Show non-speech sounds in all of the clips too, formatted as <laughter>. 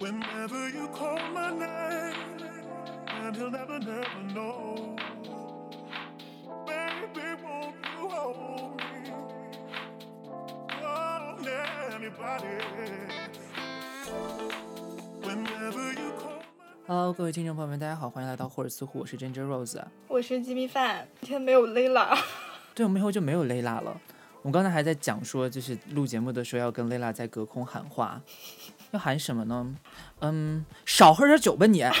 Whenever you call my name, and he'll never, never know. Baby, won't you hold me? Call anybody. Whenever you call. Hello，各位听众朋友们，大家好，欢迎来到霍尔斯湖，我是 Ginger Rose。我是鸡米饭，今天没有 Layla，对，我们以后就没有 Layla 了。我刚才还在讲说，就是录节目的时候要跟 Layla 在隔空喊话，要喊什么呢？嗯，少喝点酒吧你。<laughs>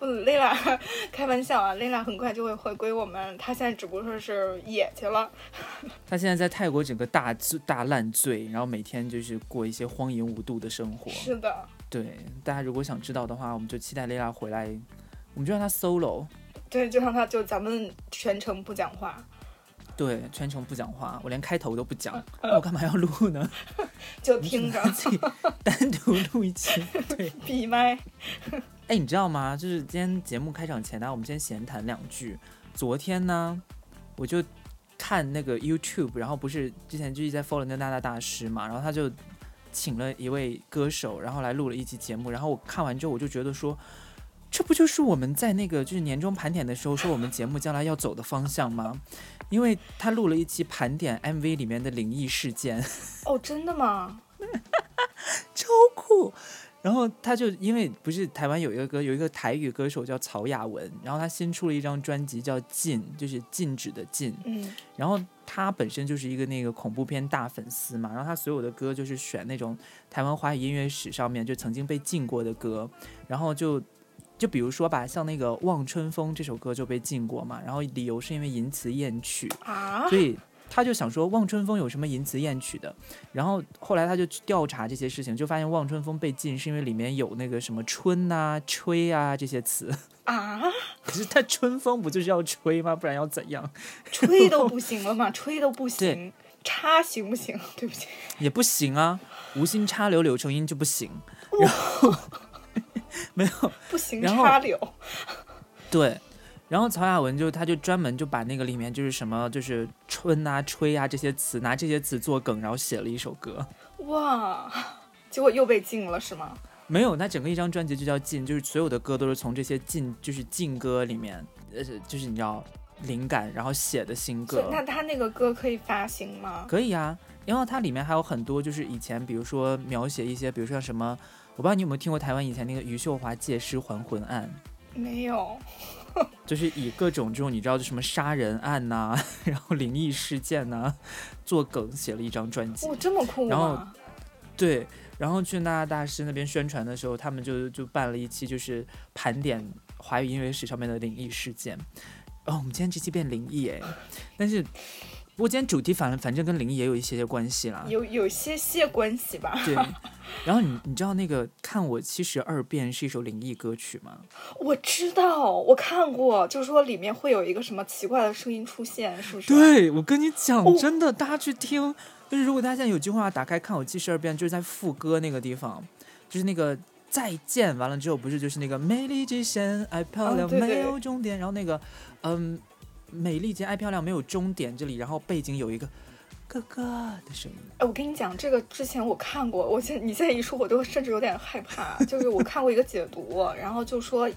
不，Layla 开玩笑啊，Layla 很快就会回归我们，她现在只不过是野去了。<laughs> 他现在在泰国整个大醉大烂醉，然后每天就是过一些荒淫无度的生活。是的，对，大家如果想知道的话，我们就期待 Layla 回来，我们就让她 solo。对，就像他就咱们全程不讲话，对，全程不讲话，我连开头都不讲，那我干嘛要录呢？就听着 <laughs> 自己单独录一期。<laughs> 对，闭麦。<laughs> 哎，你知道吗？就是今天节目开场前呢，我们先闲谈两句。昨天呢，我就看那个 YouTube，然后不是之前就一直在 follow 那个娜娜大师嘛，然后他就请了一位歌手，然后来录了一期节目。然后我看完之后，我就觉得说，这不就是我们在那个就是年终盘点的时候说我们节目将来要走的方向吗？因为他录了一期盘点 MV 里面的灵异事件，<laughs> 哦，真的吗？<laughs> 超酷。然后他就因为不是台湾有一个歌，有一个台语歌手叫曹雅文，然后他新出了一张专辑叫《禁》，就是禁止的禁。嗯，然后他本身就是一个那个恐怖片大粉丝嘛，然后他所有的歌就是选那种台湾华语音乐史上面就曾经被禁过的歌，然后就就比如说吧，像那个《望春风》这首歌就被禁过嘛，然后理由是因为淫词艳曲，啊，所以他就想说《望春风》有什么淫词艳曲的，然后后来他就去调查这些事情，就发现《望春风》被禁是因为里面有那个什么春呐、吹啊这些词，啊，<laughs> 可是他春风不就是要吹吗？不然要怎样？<laughs> 吹都不行了吗？吹都不行，插行不行？对不起，也不行啊，无心插柳柳成荫就不行。然 <laughs> 后 <laughs> 没有 <laughs> 不行，插柳。<laughs> 对，然后曹雅文就他就专门就把那个里面就是什么就是春啊吹啊这些词拿这些词做梗，然后写了一首歌。哇，结果又被禁了是吗？没有，那整个一张专辑就叫禁，就是所有的歌都是从这些禁就是禁歌里面，呃，就是你知道灵感然后写的新歌。那他那个歌可以发行吗？可以啊，然后它里面还有很多就是以前比如说描写一些，比如说像什么，我不知道你有没有听过台湾以前那个余秀华借尸还魂案。没有。<laughs> 就是以各种这种你知道就什么杀人案呐、然后灵异事件呐、做梗写了一张专辑。哇，这么酷然后？对，然后去娜娜大师那边宣传的时候，他们就就办了一期就是盘点华语音乐史上面的灵异事件。哦，我们今天这期变灵异哎，但是不过今天主题反反正跟灵异也有一些些关系啦。有有些些关系吧。对，然后你你知道那个看我七十二变是一首灵异歌曲吗？我知道，我看过，就是说里面会有一个什么奇怪的声音出现，是不是？，对，我跟你讲，哦真的，大家去听。就是如果大家现在有机会的话，打开看我七十二变，就是在副歌那个地方，就是那个再见完了之后，不是就是那个美丽极限，爱漂亮没有终点，然后那个嗯，美丽姐爱漂亮没有终点这里，然后背景有一个咯咯的声音。哎，我跟你讲，这个之前我看过，我现你现在一说，我都甚至有点害怕。就是我看过一个解读，然后就说，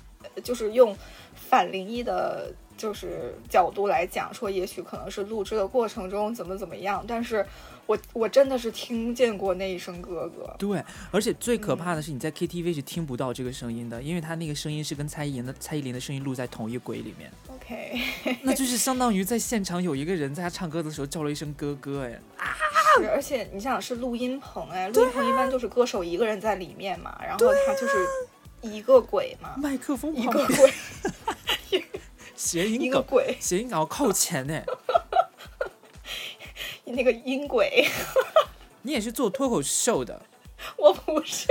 就是用反灵异的，就是角度来讲，说也许可能是录制的过程中怎么怎么样，但是我我真的是听见过那一声哥哥。对，而且最可怕的是你在 KTV 是听不到这个声音的，因为他那个声音是跟蔡依林的蔡依林的声音录在同一轨里面。OK，<laughs> 那就是相当于在现场有一个人在他唱歌的时候叫了一声哥哥，哎，是，而且你想是录音棚，哎，录音棚一般就是歌手一个人在里面嘛，然后他就是一个鬼嘛，麦克风一个鬼，<laughs> 谐音梗，谐音梗要扣钱呢。那个音轨。<laughs> 你也是做脱口秀的，我不是，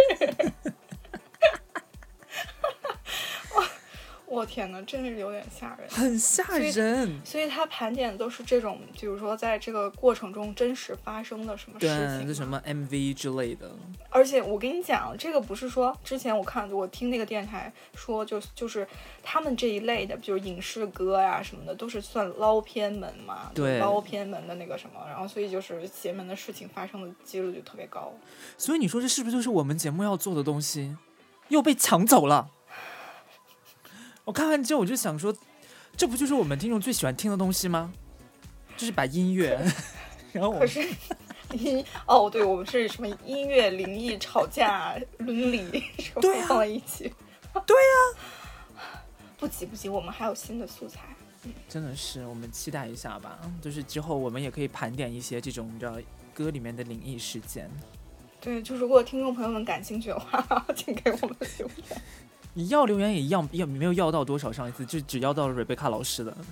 我我天呐，真的是有点吓人。很吓人。所以他盘点的都是这种，比如说在这个过程中真实发生的什么事对，情就。什么 MV 之类的。而且我跟你讲，这个不是说之前我看我听那个电台说就就是他们这一类的，就是影视歌呀、什么的，都是算捞偏门嘛，对捞偏门的那个什么，然后所以就是邪门的事情发生的几率就特别高。所以你说这是不是就是我们节目要做的东西，又被抢走了？我看完之后我就想说，这不就是我们听众最喜欢听的东西吗？就是把音乐，<laughs> 然后我可是音哦，对我们是什么音乐、灵异、吵架、伦理，什么放在一起？对呀、<laughs> 不急不急，我们还有新的素材。真的是我们期待一下吧。就是之后我们也可以盘点一些这种你知道歌里面的灵异事件。对，就如果听众朋友们感兴趣的话，<laughs> 请给我们留言。你要留言也一样，也没有要到多少？上一次就只要到了 Rebecca 老师的。<laughs>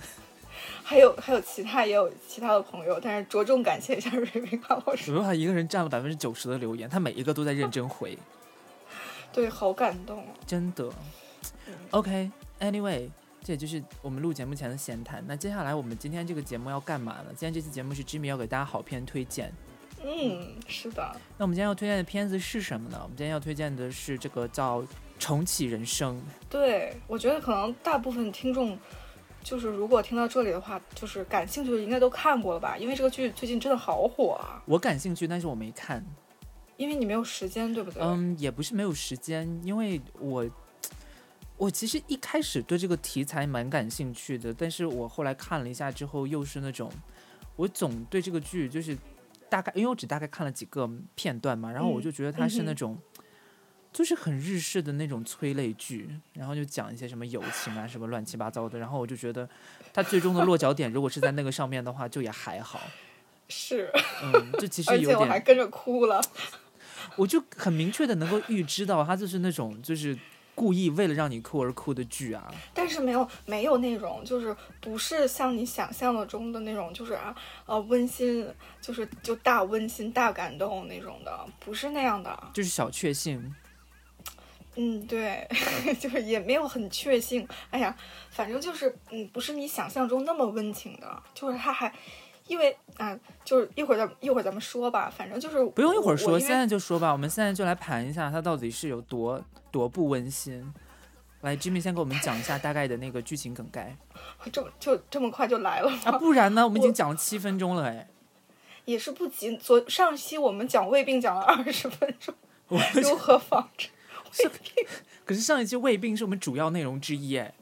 还有还有其他也有其他的朋友，但是着重感谢一下瑞贝卡老师，Rebecca 一个人占了百分之九十的留言，他每一个都在认真回，对，好感动。真的。OK，Anyway，、这也就是我们录节目前的闲谈。那接下来我们今天这个节目要干嘛呢？今天这期节目是 Jimmy 要给大家好片推荐。嗯，是的，那我们今天要推荐的片子是什么呢？我们今天要推荐的是这个叫《重启人生》。对我觉得可能大部分听众。就是如果听到这里的话，就是感兴趣的应该都看过了吧？因为这个剧最近真的好火啊！我感兴趣，但是我没看。因为你没有时间，对不对？嗯，也不是没有时间，因为我我其实一开始对这个题材蛮感兴趣的，但是我后来看了一下之后，又是那种我总对这个剧就是大概，因为我只大概看了几个片段嘛，然后我嗯就觉得它是那种。就是很日式的那种催泪剧，然后就讲一些什么友情啊，什么乱七八糟的，然后我就觉得他最终的落脚点如果是在那个上面的话，就也还好。<laughs> 是，嗯，这其 <laughs> 实有而且我还，跟着哭了。我就很明确的能够预知到，他就是那种就是故意为了让你哭而哭的剧啊。但是没有没有那种，就是不是像你想象的中的那种，就是啊呃温馨，就是就大温馨大感动那种的，不是那样的。就是小确幸，嗯，对，<laughs> 就是也没有很确信。哎呀，反正就是嗯，不是你想象中那么温情的，就是他还。因为啊、就是一会儿咱一会儿咱们说吧，反正就是不用一会儿说，现在就说吧。我们现在就来盘一下它到底是有多多不温馨。来，Jimmy 先给我们讲一下大概的那个剧情梗概 <laughs> 这么就这么快就来了吗？啊，不然呢？我们已经讲了七分钟了，哎，<laughs> 也是不急。昨上期我们讲胃病讲了二十分钟，我如何防治胃病？可是上一期胃病是我们主要内容之一，<laughs> 哎，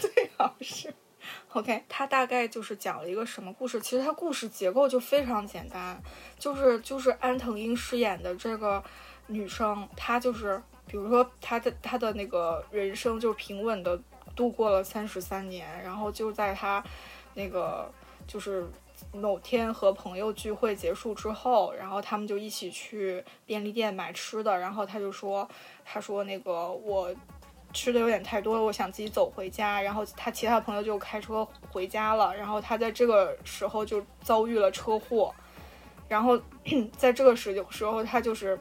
最好是。OK，它大概就是讲了一个什么故事？其实它故事结构就非常简单，就是就是安藤樱饰演的这个女生，她就是比如说她的她的那个人生就平稳的度过了三十三年，然后就在她那个就是某天和朋友聚会结束之后，然后他们就一起去便利店买吃的，然后他就说，他说那个我吃的有点太多了，我想自己走回家。然后他其他朋友就开车回家了，然后他在这个时候就遭遇了车祸，然后 <clears throat> 在这个时时候他就是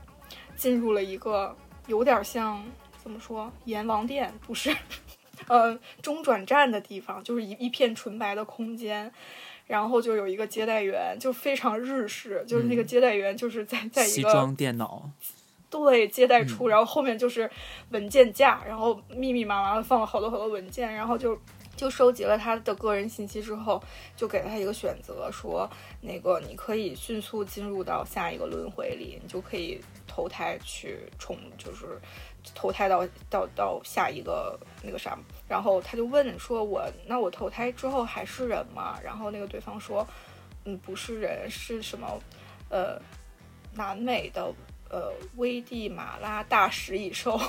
进入了一个有点像怎么说阎王殿，不是，<laughs> 呃中转站的地方，就是一一片纯白的空间。然后就有一个接待员，就非常日式，就是那个嗯接待员就是在在一个西装电脑，对，接待处，嗯然后后面就是文件架，然后密密麻麻的放了好多好多文件，然后就就收集了他的个人信息之后，就给了他一个选择，说那个你可以迅速进入到下一个轮回里，你就可以投胎去重，就是投胎到到到下一个那个啥，然后他就问说我那我投胎之后还是人吗？然后那个对方说，嗯，不是人，是什么？呃，南美的呃危地马拉大食蚁兽，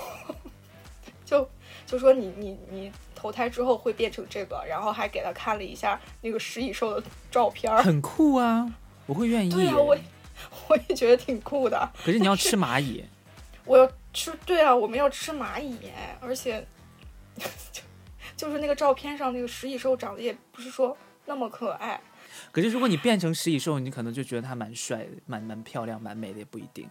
<laughs> 就就说你你你投胎之后会变成这个，然后还给他看了一下那个食蚁兽的照片。很酷啊，我会愿意。对啊，我 <laughs> 我也觉得挺酷的。可是你要吃蚂蚁，<laughs> 我要吃，对啊，我们要吃蚂蚁，而且就就是那个照片上那个食蚁兽长得也不是说那么可爱。可是如果你变成食蚁兽，你可能就觉得它蛮帅的、蛮蛮漂亮、蛮美的，也不一定。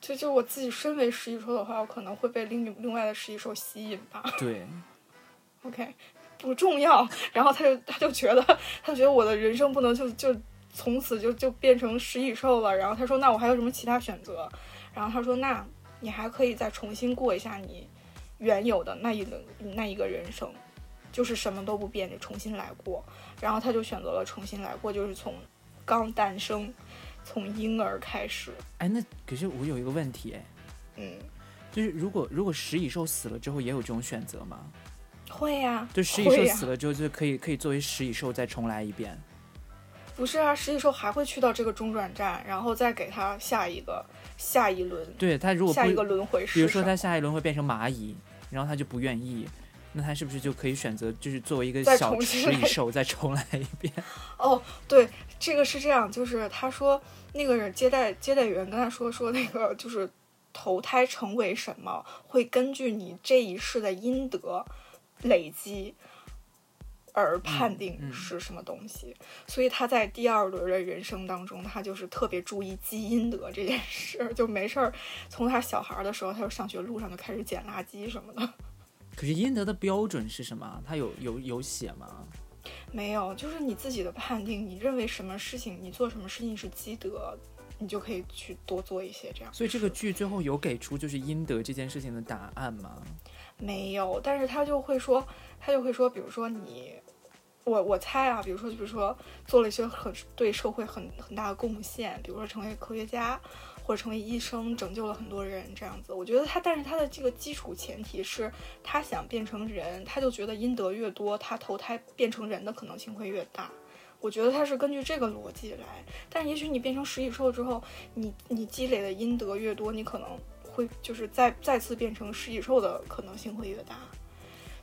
就就我自己身为食蚁兽的话，我可能会被另另外的食蚁兽吸引吧。对，<laughs> OK，不重要。然后他就他就觉得他觉得我的人生不能就就从此就就变成食蚁兽了。然后他说那我还有什么其他选择？然后他说那你还可以再重新过一下你原有的那一个那一个人生，就是什么都不变，你重新来过。然后他就选择了重新来过，就是从刚诞生，从婴儿开始。哎，那可是我有一个问题，哎，嗯，就是如果如果食蚁兽死了之后也有这种选择吗？会呀、就食蚁兽死了之后就可以可以作为食蚁兽再重来一遍。不是啊，食蚁兽还会去到这个中转站，然后再给他下一个下一轮对他如果下一个，轮回比如是什么说他下一轮会变成蚂蚁，然后他就不愿意，那他是不是就可以选择就是作为一个小食蚁兽再重来一遍？<laughs> 哦，对，这个是这样，就是他说那个人接待接待员跟他说说那个就是投胎成为什么，会根据你这一世的阴德累积而判定嗯是什么东西。所以他在第二轮的人生当中，他就是特别注意积阴德这件事，就没事儿。从他小孩儿的时候，他就上学路上就开始捡垃圾什么的。可是阴德的标准是什么？他有有有写吗？没有，就是你自己的判定，你认为什么事情，你做什么事情是积德，你就可以去多做一些这样。所以这个剧最后有给出就是阴德这件事情的答案吗？没有，但是他就会说，他就会说，比如说你，我我猜啊，比如说，比如说做了一些很对社会很很大的贡献，比如说成为科学家或者成为医生，拯救了很多人这样子。我觉得他，但是他的这个基础前提是他想变成人，他就觉得阴德越多，他投胎变成人的可能性会越大。我觉得他是根据这个逻辑来，但也许你变成食蚁兽之后，你你积累的阴德越多，你可能会就是再再次变成食蚁兽的可能性会越大。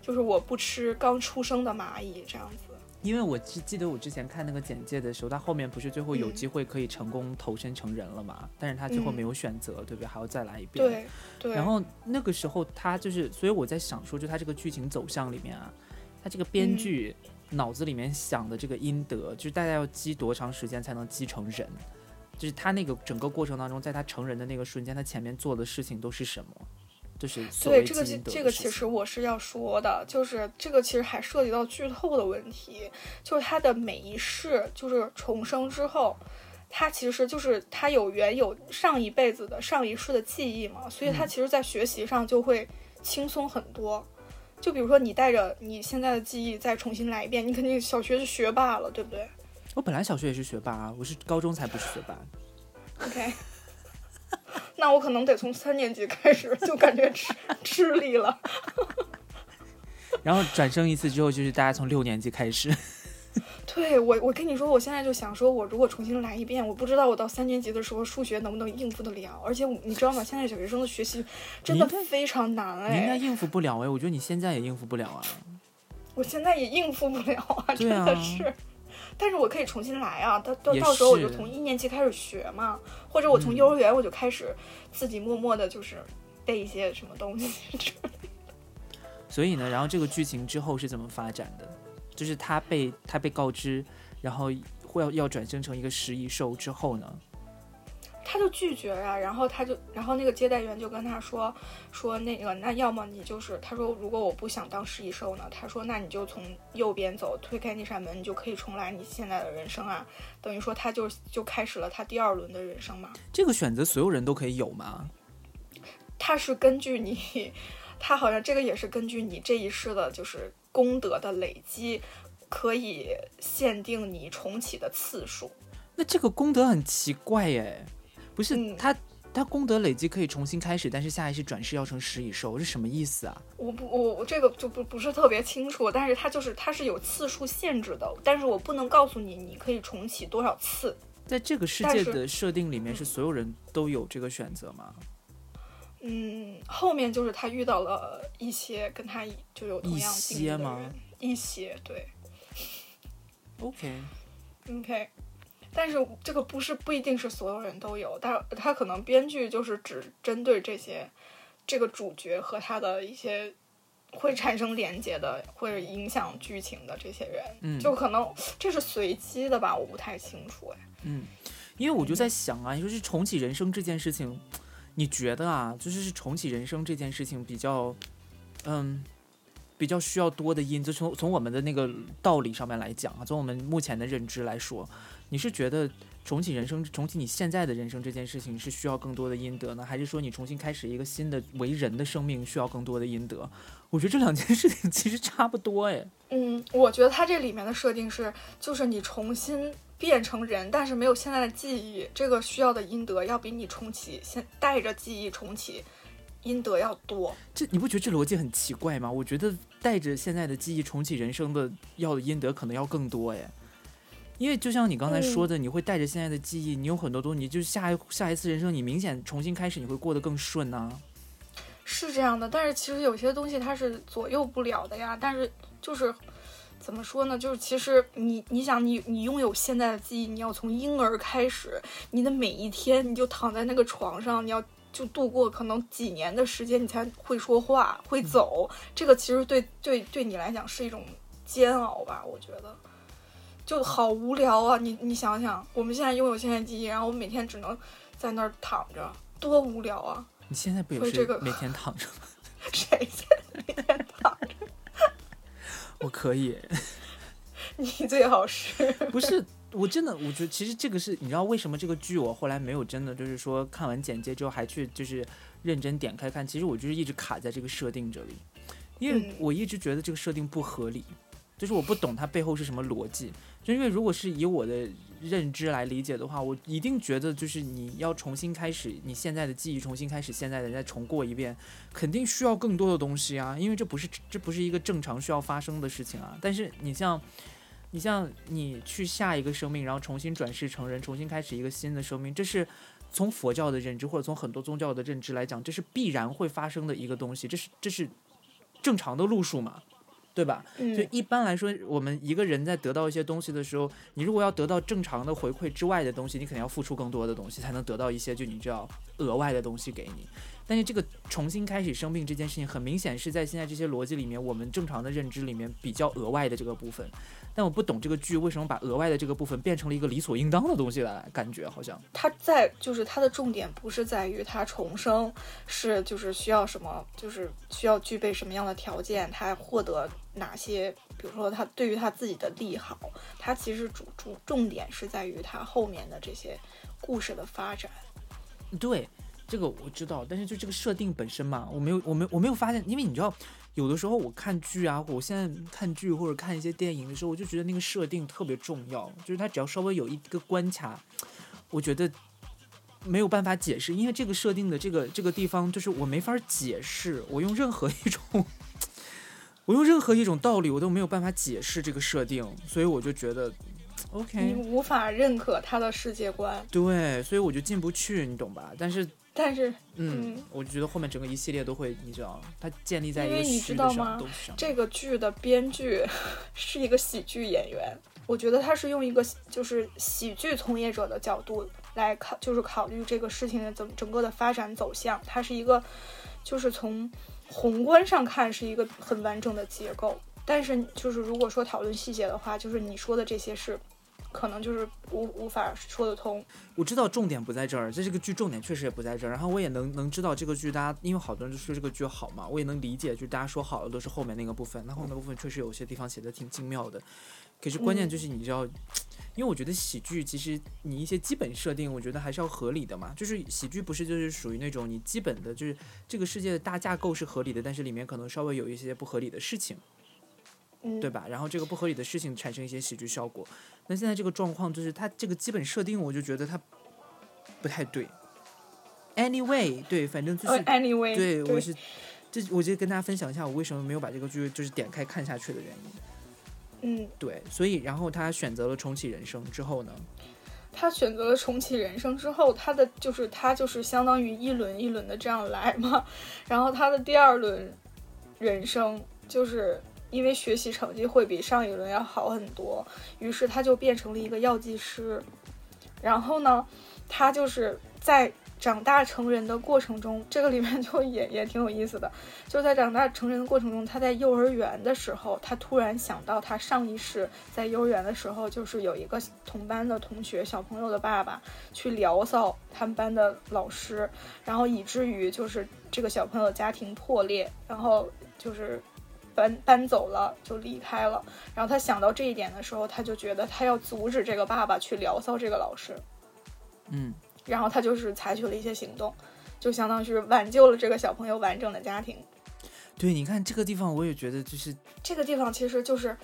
就是我不吃刚出生的蚂蚁这样子。因为我记记得我之前看那个简介的时候，他后面不是最后有嗯机会可以成功投身成人了嘛？但是他最后嗯没有选择，对不对？还要再来一遍。。对对，然后那个时候他就是，所以我在想说，就他这个剧情走向里面啊，他这个编嗯剧脑子里面想的这个阴德，就是大家要积多长时间才能积成人？就是他那个整个过程当中，在他成人的那个瞬间，他前面做的事情都是什么？就是所谓对这个这个其实我是要说的，就是这个其实还涉及到剧透的问题，就是他的每一世就是重生之后。他其实就是他有原有上一辈子的上一世的记忆嘛，所以他嗯其实，在学习上就会轻松很多。就比如说，你带着你现在的记忆再重新来一遍，你肯定小学是学霸了，对不对我本来小学也是学霸啊，我是高中才不是学霸。？OK，<laughs> 那我可能得从三年级开始就感觉吃 <laughs> 吃力了。<laughs> 然后转生一次之后，就是大家从六年级开始。<laughs> 对我，我跟你说，我现在就想说，我如果重新来一遍，我不知道我到三年级的时候数学能不能应付得了。而且你知道吗？现在小学生的学习真的非常难哎，你应该应付不了哎，我觉得你现在也应付不了啊。我现在也应付不了啊，真的是。但是我可以重新来啊，到到到时候我就从一年级开始学嘛，或者我从嗯幼儿园我就开始自己默默的，就是背一些什么东西。<laughs> 所以呢，然后这个剧情之后是怎么发展的？就是他被他被告知，然后会要要转生成一个食蚁兽之后呢，他就拒绝啊，然后他就，然后那个接待员就跟他说，说那个，那要么你就是，他说如果我不想当食蚁兽呢，他说那你就从右边走，推开那扇门，你就可以重来你现在的人生啊，等于说他就就开始了他第二轮的人生嘛。这个选择所有人都可以有吗？<laughs> 他是根据你，他好像这个也是根据你这一世的就是功德的累积，可以限定你重启的次数。那这个功德很奇怪耶，不是、嗯他他功德累积可以重新开始，但是下一世转世要成食蚁兽是什么意思啊？我不，我我这个就不不是特别清楚，但是它就是它是有次数限制的，但是我不能告诉你你可以重启多少次。在这个世界的设定里面，是所有人都有这个选择吗？嗯，后面就是他遇到了一些跟他就有同样一经历的些吗人，一些对 OK，，OK。但是这个不是不一定是所有人都有，他他可能编剧就是只针对这些这个主角和他的一些会产生连接的，会影响剧情的这些人，嗯，就可能这是随机的吧，我不太清楚哎。嗯，因为我就在想啊，你说是重启人生这件事情，你觉得啊，就是是重启人生这件事情比较，嗯，比较需要多的因，就从从我们的那个道理上面来讲啊，从我们目前的认知来说，你是觉得重启人生、重启你现在的人生这件事情是需要更多的阴德呢，还是说你重新开始一个新的为人的生命需要更多的阴德？我觉得这两件事情 <laughs> 其实差不多哎。嗯，我觉得它这里面的设定是，就是你重新变成人，但是没有现在的记忆，这个需要的阴德要比你重启现带着记忆重启阴德要多。这你不觉得这逻辑很奇怪吗？我觉得带着现在的记忆重启人生的要的阴德可能要更多哎。因为就像你刚才说的，你会带着现在的记忆，你有很多东西，就下一下一次人生，你明显重新开始，你会过得更顺呐、是这样的，但是其实有些东西它是左右不了的呀。但是就是怎么说呢？就是其实你你想你你拥有现在的记忆，你要从婴儿开始，你的每一天你就躺在那个床上，你要就度过可能几年的时间，你才会说话会走。这个其实对对对你来讲是一种煎熬吧，我觉得。就好无聊啊！你你想想，我们现在拥有现在记忆，然后我们每天只能在那儿躺着，多无聊啊！你现在不也是这个每天躺着吗？<laughs> 谁现在每天躺着？<laughs> 我可以，<laughs> 你最好是。不是，我真的，我觉得其实这个是，你知道为什么这个剧我后来没有真的就是说看完简介之后还去就是认真点开看，其实我就是一直卡在这个设定这里，因为嗯我一直觉得这个设定不合理，就是我不懂它背后是什么逻辑，就因为如果是以我的认知来理解的话，我一定觉得就是你要重新开始你现在的记忆，重新开始现在的再重过一遍，肯定需要更多的东西啊，因为这不是这不是一个正常需要发生的事情啊。但是你像你像你去下一个生命，然后重新转世成人，重新开始一个新的生命，这是从佛教的认知或者从很多宗教的认知来讲，这是必然会发生的一个东西，这是这是正常的路数嘛，对吧？就嗯一般来说，我们一个人在得到一些东西的时候，你如果要得到正常的回馈之外的东西，你肯定要付出更多的东西，才能得到一些就你知道额外的东西给你。但是这个重新开始生病这件事情，很明显是在现在这些逻辑里面，我们正常的认知里面比较额外的这个部分。但我不懂这个剧为什么把额外的这个部分变成了一个理所应当的东西来，感觉好像。它在就是它的重点不是在于它重生是就是需要什么，就是需要具备什么样的条件，它获得哪些，比如说他对于他自己的利好，他其实主主重点是在于他后面的这些故事的发展。对，这个我知道，但是就这个设定本身嘛，我没有，我没，我没有发现，因为你知道，有的时候我看剧啊，我现在看剧或者看一些电影的时候，我就觉得那个设定特别重要，就是它只要稍微有一个关卡，我觉得没有办法解释，因为这个设定的这个这个地方，就是我没法解释，我用任何一种。我用任何一种道理，我都没有办法解释这个设定，所以我就觉得，OK，你无法认可他的世界观，对，所以我就进不去，你懂吧？但是但是嗯嗯，我就觉得后面整个一系列都会，你知道，它建立在一个因为你虚的上知道吗东西上。这个剧的编剧 <laughs> 是一个喜剧演员，我觉得他是用一个就是喜剧从业者的角度来考，就是考虑这个事情的整整个的发展走向。他是一个，就是从宏观上看是一个很完整的结构，但是就是如果说讨论细节的话，就是你说的这些是。可能就是无无法说得通，我知道重点不在这儿，这这个剧重点确实也不在这儿。然后我也能能知道这个剧，大家因为好多人就说这个剧好嘛，我也能理解，就大家说好的都是后面那个部分，那后面的部分确实有些地方写的挺精妙的。可是关键就是你知道，因为我觉得喜剧其实你一些基本设定，我觉得还是要合理的嘛。就是喜剧不是就是属于那种你基本的就是这个世界的大架构是合理的，但是里面可能稍微有一些不合理的事情。嗯，对吧？然后这个不合理的事情产生一些喜剧效果。那现在这个状况就是它这个基本设定，我就觉得它不太对。Anyway，对，反正就是、呃，anyway，对我是这，我就跟大家分享一下我为什么没有把这个剧就是点开看下去的原因。嗯，对，所以然后他选择了重启人生之后呢，他选择了重启人生之后，他的就是他就是相当于一轮一轮的这样来嘛，<laughs> 然后他的第二轮人生就是因为学习成绩会比上一轮要好很多，于是他就变成了一个药剂师，然后呢，他就是在长大成人的过程中，<laughs> 这个里面就也也挺有意思的，就在长大成人的过程中，他在幼儿园的时候，他突然想到他上一世在幼儿园的时候，就是有一个同班的同学小朋友的爸爸去聊骚他们班的老师，然后以至于就是这个小朋友家庭破裂，然后就是搬搬走了，就离开了。然后他想到这一点的时候，他就觉得他要阻止这个爸爸去聊骚这个老师，嗯，然后他就是采取了一些行动，就相当于是挽救了这个小朋友完整的家庭。对，你看这个地方，我也觉得就是这个地方其实就是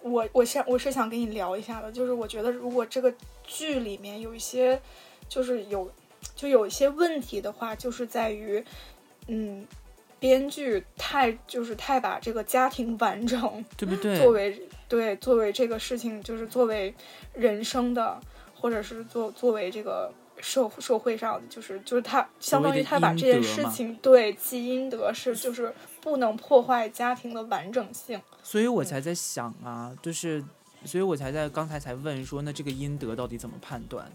我我想我是想跟你聊一下的，就是我觉得如果这个剧里面有一些就是有就有一些问题的话，就是在于嗯。编剧太就是太把这个家庭完整，对不对？作为对作为这个事情，就是作为人生的，或者是作作为这个社社会上，就是就是他相当于他把这件事情对积阴德是就是不能破坏家庭的完整性。所以我才在想啊，就是所以我才在刚才才问说，那这个阴德到底怎么判断？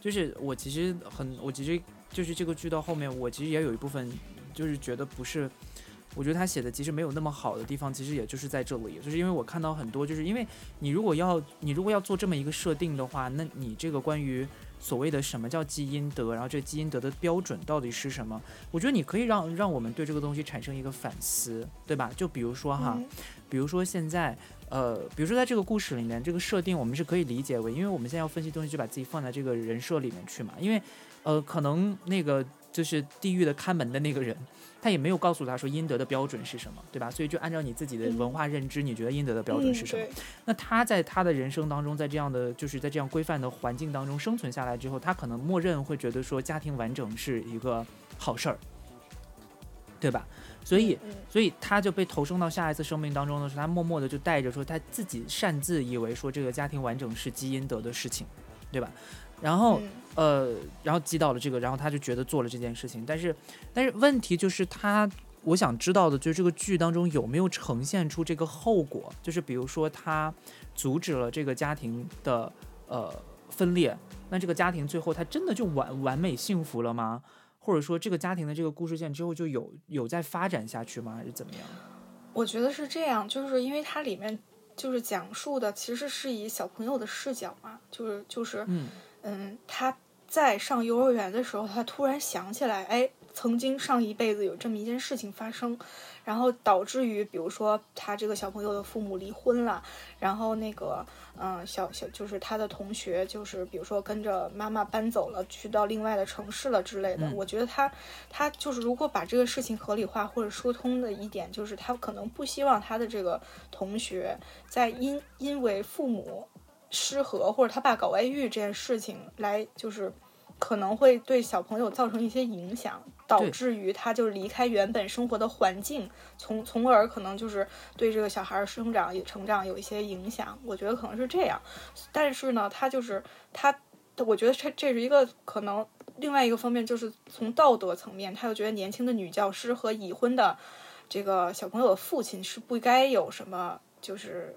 就是我其实很，我其实就是这个剧到后面，我其实也有一部分。就是觉得不是，我觉得他写的其实没有那么好的地方，其实也就是在这里，就是因为我看到很多，就是因为你如果要你如果要做这么一个设定的话，那你这个关于所谓的什么叫基因德，然后这基因德的标准到底是什么？我觉得你可以让让我们对这个东西产生一个反思，对吧？就比如说哈，比如说现在，呃，比如说在这个故事里面，这个设定我们是可以理解为，因为我们现在要分析东西，就把自己放在这个人设里面去嘛，因为呃，可能那个。就是地狱的看门的那个人，他也没有告诉他说阴德的标准是什么，对吧？所以就按照你自己的文化认知，你觉得阴德的标准是什么？那他在他的人生当中，在这样的就是在这样规范的环境当中生存下来之后，他可能默认会觉得说家庭完整是一个好事儿，对吧？所以，所以他就被投生到下一次生命当中的时候，他默默的就带着说他自己擅自以为说这个家庭完整是积阴德的事情，对吧？然后，呃，然后击倒了这个，然后他就觉得做了这件事情，但是，但是问题就是他，我想知道的就是这个剧当中有没有呈现出这个后果，就是比如说他阻止了这个家庭的呃分裂，那这个家庭最后他真的就完完美幸福了吗？或者说这个家庭的这个故事线之后就有有在发展下去吗？还是怎么样？我觉得是这样，就是因为它里面就是讲述的其实是以小朋友的视角嘛，就是就是嗯。嗯，他在上幼儿园的时候，他突然想起来，哎，曾经上一辈子有这么一件事情发生，然后导致于，比如说他这个小朋友的父母离婚了，然后那个，嗯，小小就是他的同学，就是比如说跟着妈妈搬走了，去到另外的城市了之类的。我觉得他他就是如果把这个事情合理化或者说通的一点，就是他可能不希望他的这个同学在因因为父母。失和或者他爸搞外遇这件事情，来就是可能会对小朋友造成一些影响，导致于他就离开原本生活的环境，从从而可能就是对这个小孩生长也成长有一些影响。我觉得可能是这样，但是呢，他就是他，我觉得这这是一个可能。另外一个方面就是从道德层面，他又觉得年轻的女教师和已婚的这个小朋友的父亲是不该有什么就是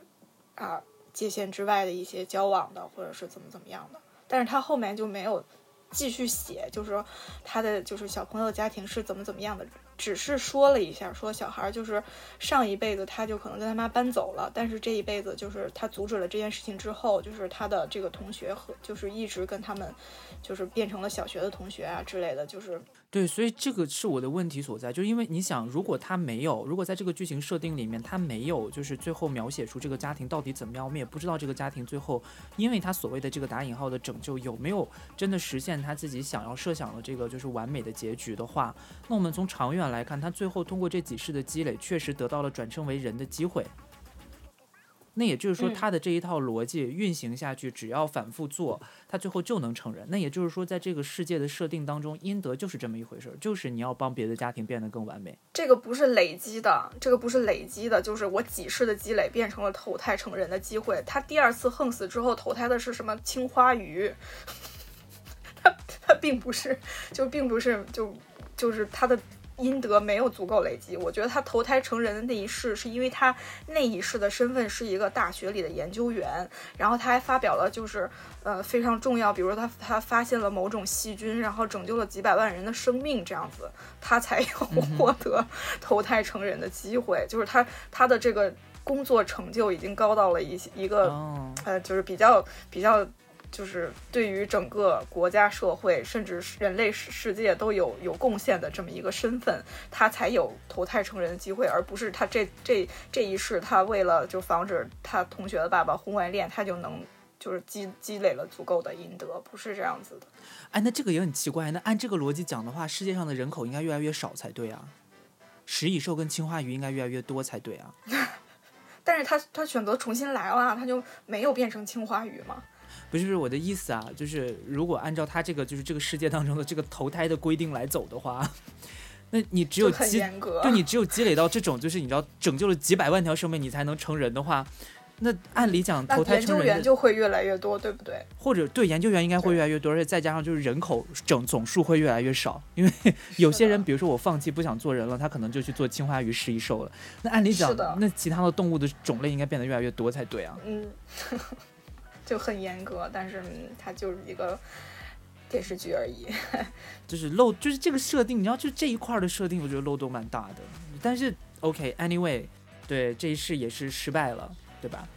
啊。界限之外的一些交往的，或者是怎么怎么样的，但是他后面就没有继续写，就是说他的就是小朋友家庭是怎么怎么样的。只是说了一下，说小孩就是上一辈子他就可能跟他妈搬走了，但是这一辈子就是他阻止了这件事情之后，就是他的这个同学和就是一直跟他们就是变成了小学的同学啊之类的，就是对，所以这个是我的问题所在，就因为你想，如果他没有，如果在这个剧情设定里面他没有，就是最后描写出这个家庭到底怎么样，我们也不知道这个家庭最后，因为他所谓的这个打引号的拯救有没有真的实现他自己想要设想的这个就是完美的结局的话，那我们从长远。来看，他最后通过这几世的积累，确实得到了转生为人的机会。那也就是说，他的这一套逻辑运行下去，只要反复做，他最后就能成人。那也就是说，在这个世界的设定当中，阴德就是这么一回事儿，就是你要帮别的家庭变得更完美。这个不是累积的，这个不是累积的，就是我几世的积累变成了投胎成人的机会。他第二次横死之后，投胎的是什么青花鱼？<laughs> 他他并不是，就并不是，就就是他的。阴德没有足够累积，我觉得他投胎成人的那一世，是因为他那一世的身份是一个大学里的研究员，然后他还发表了就是呃非常重要，比如说他他发现了某种细菌，然后拯救了几百万人的生命这样子，他才有获得投胎成人的机会，就是他他的这个工作成就已经高到了一一个呃就是比较比较。就是对于整个国家社会，甚至是人类世世界都有有贡献的这么一个身份，他才有投胎成人的机会，而不是他这这这一世他为了就防止他同学的爸爸婚外恋，他就能就是积积累了足够的阴德，不是这样子的。哎，那这个也很奇怪。那按这个逻辑讲的话，世界上的人口应该越来越少才对啊，食蚁兽跟青花鱼应该越来越多才对啊。<laughs> 但是他他选择重新来了，他就没有变成青花鱼嘛？不是不是我的意思啊，就是如果按照他这个就是这个世界当中的这个投胎的规定来走的话，那你只有积。对你只有积累到这种就是你知道拯救了几百万条生命你才能成人的话，那按理讲投胎研究员成人就会越来越多，对不对？或者对研究员应该会越来越多，而且再加上就是人口整总数会越来越少，因为有些人，比如说我放弃不想做人了，他可能就去做青花鱼食蚁兽了。那按理讲，那其他的动物的种类应该变得越来越多才对啊。嗯，<laughs> 就很严格，但是嗯它就是一个电视剧而已。<laughs> 就是漏，就是这个设定，你知道，就这一块儿的设定，我觉得漏洞蛮大的。但是 OK，anyway，、对这一世也是失败了，对吧？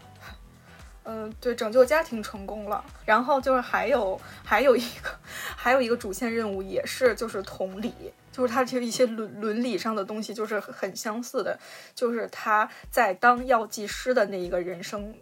嗯，对，拯救家庭成功了。然后就是还有还有一个 <laughs> 还有一个主线任务也是就是同理，就是他这一些伦伦理上的东西就是很很相似的，就是他在当药剂师的那一个人生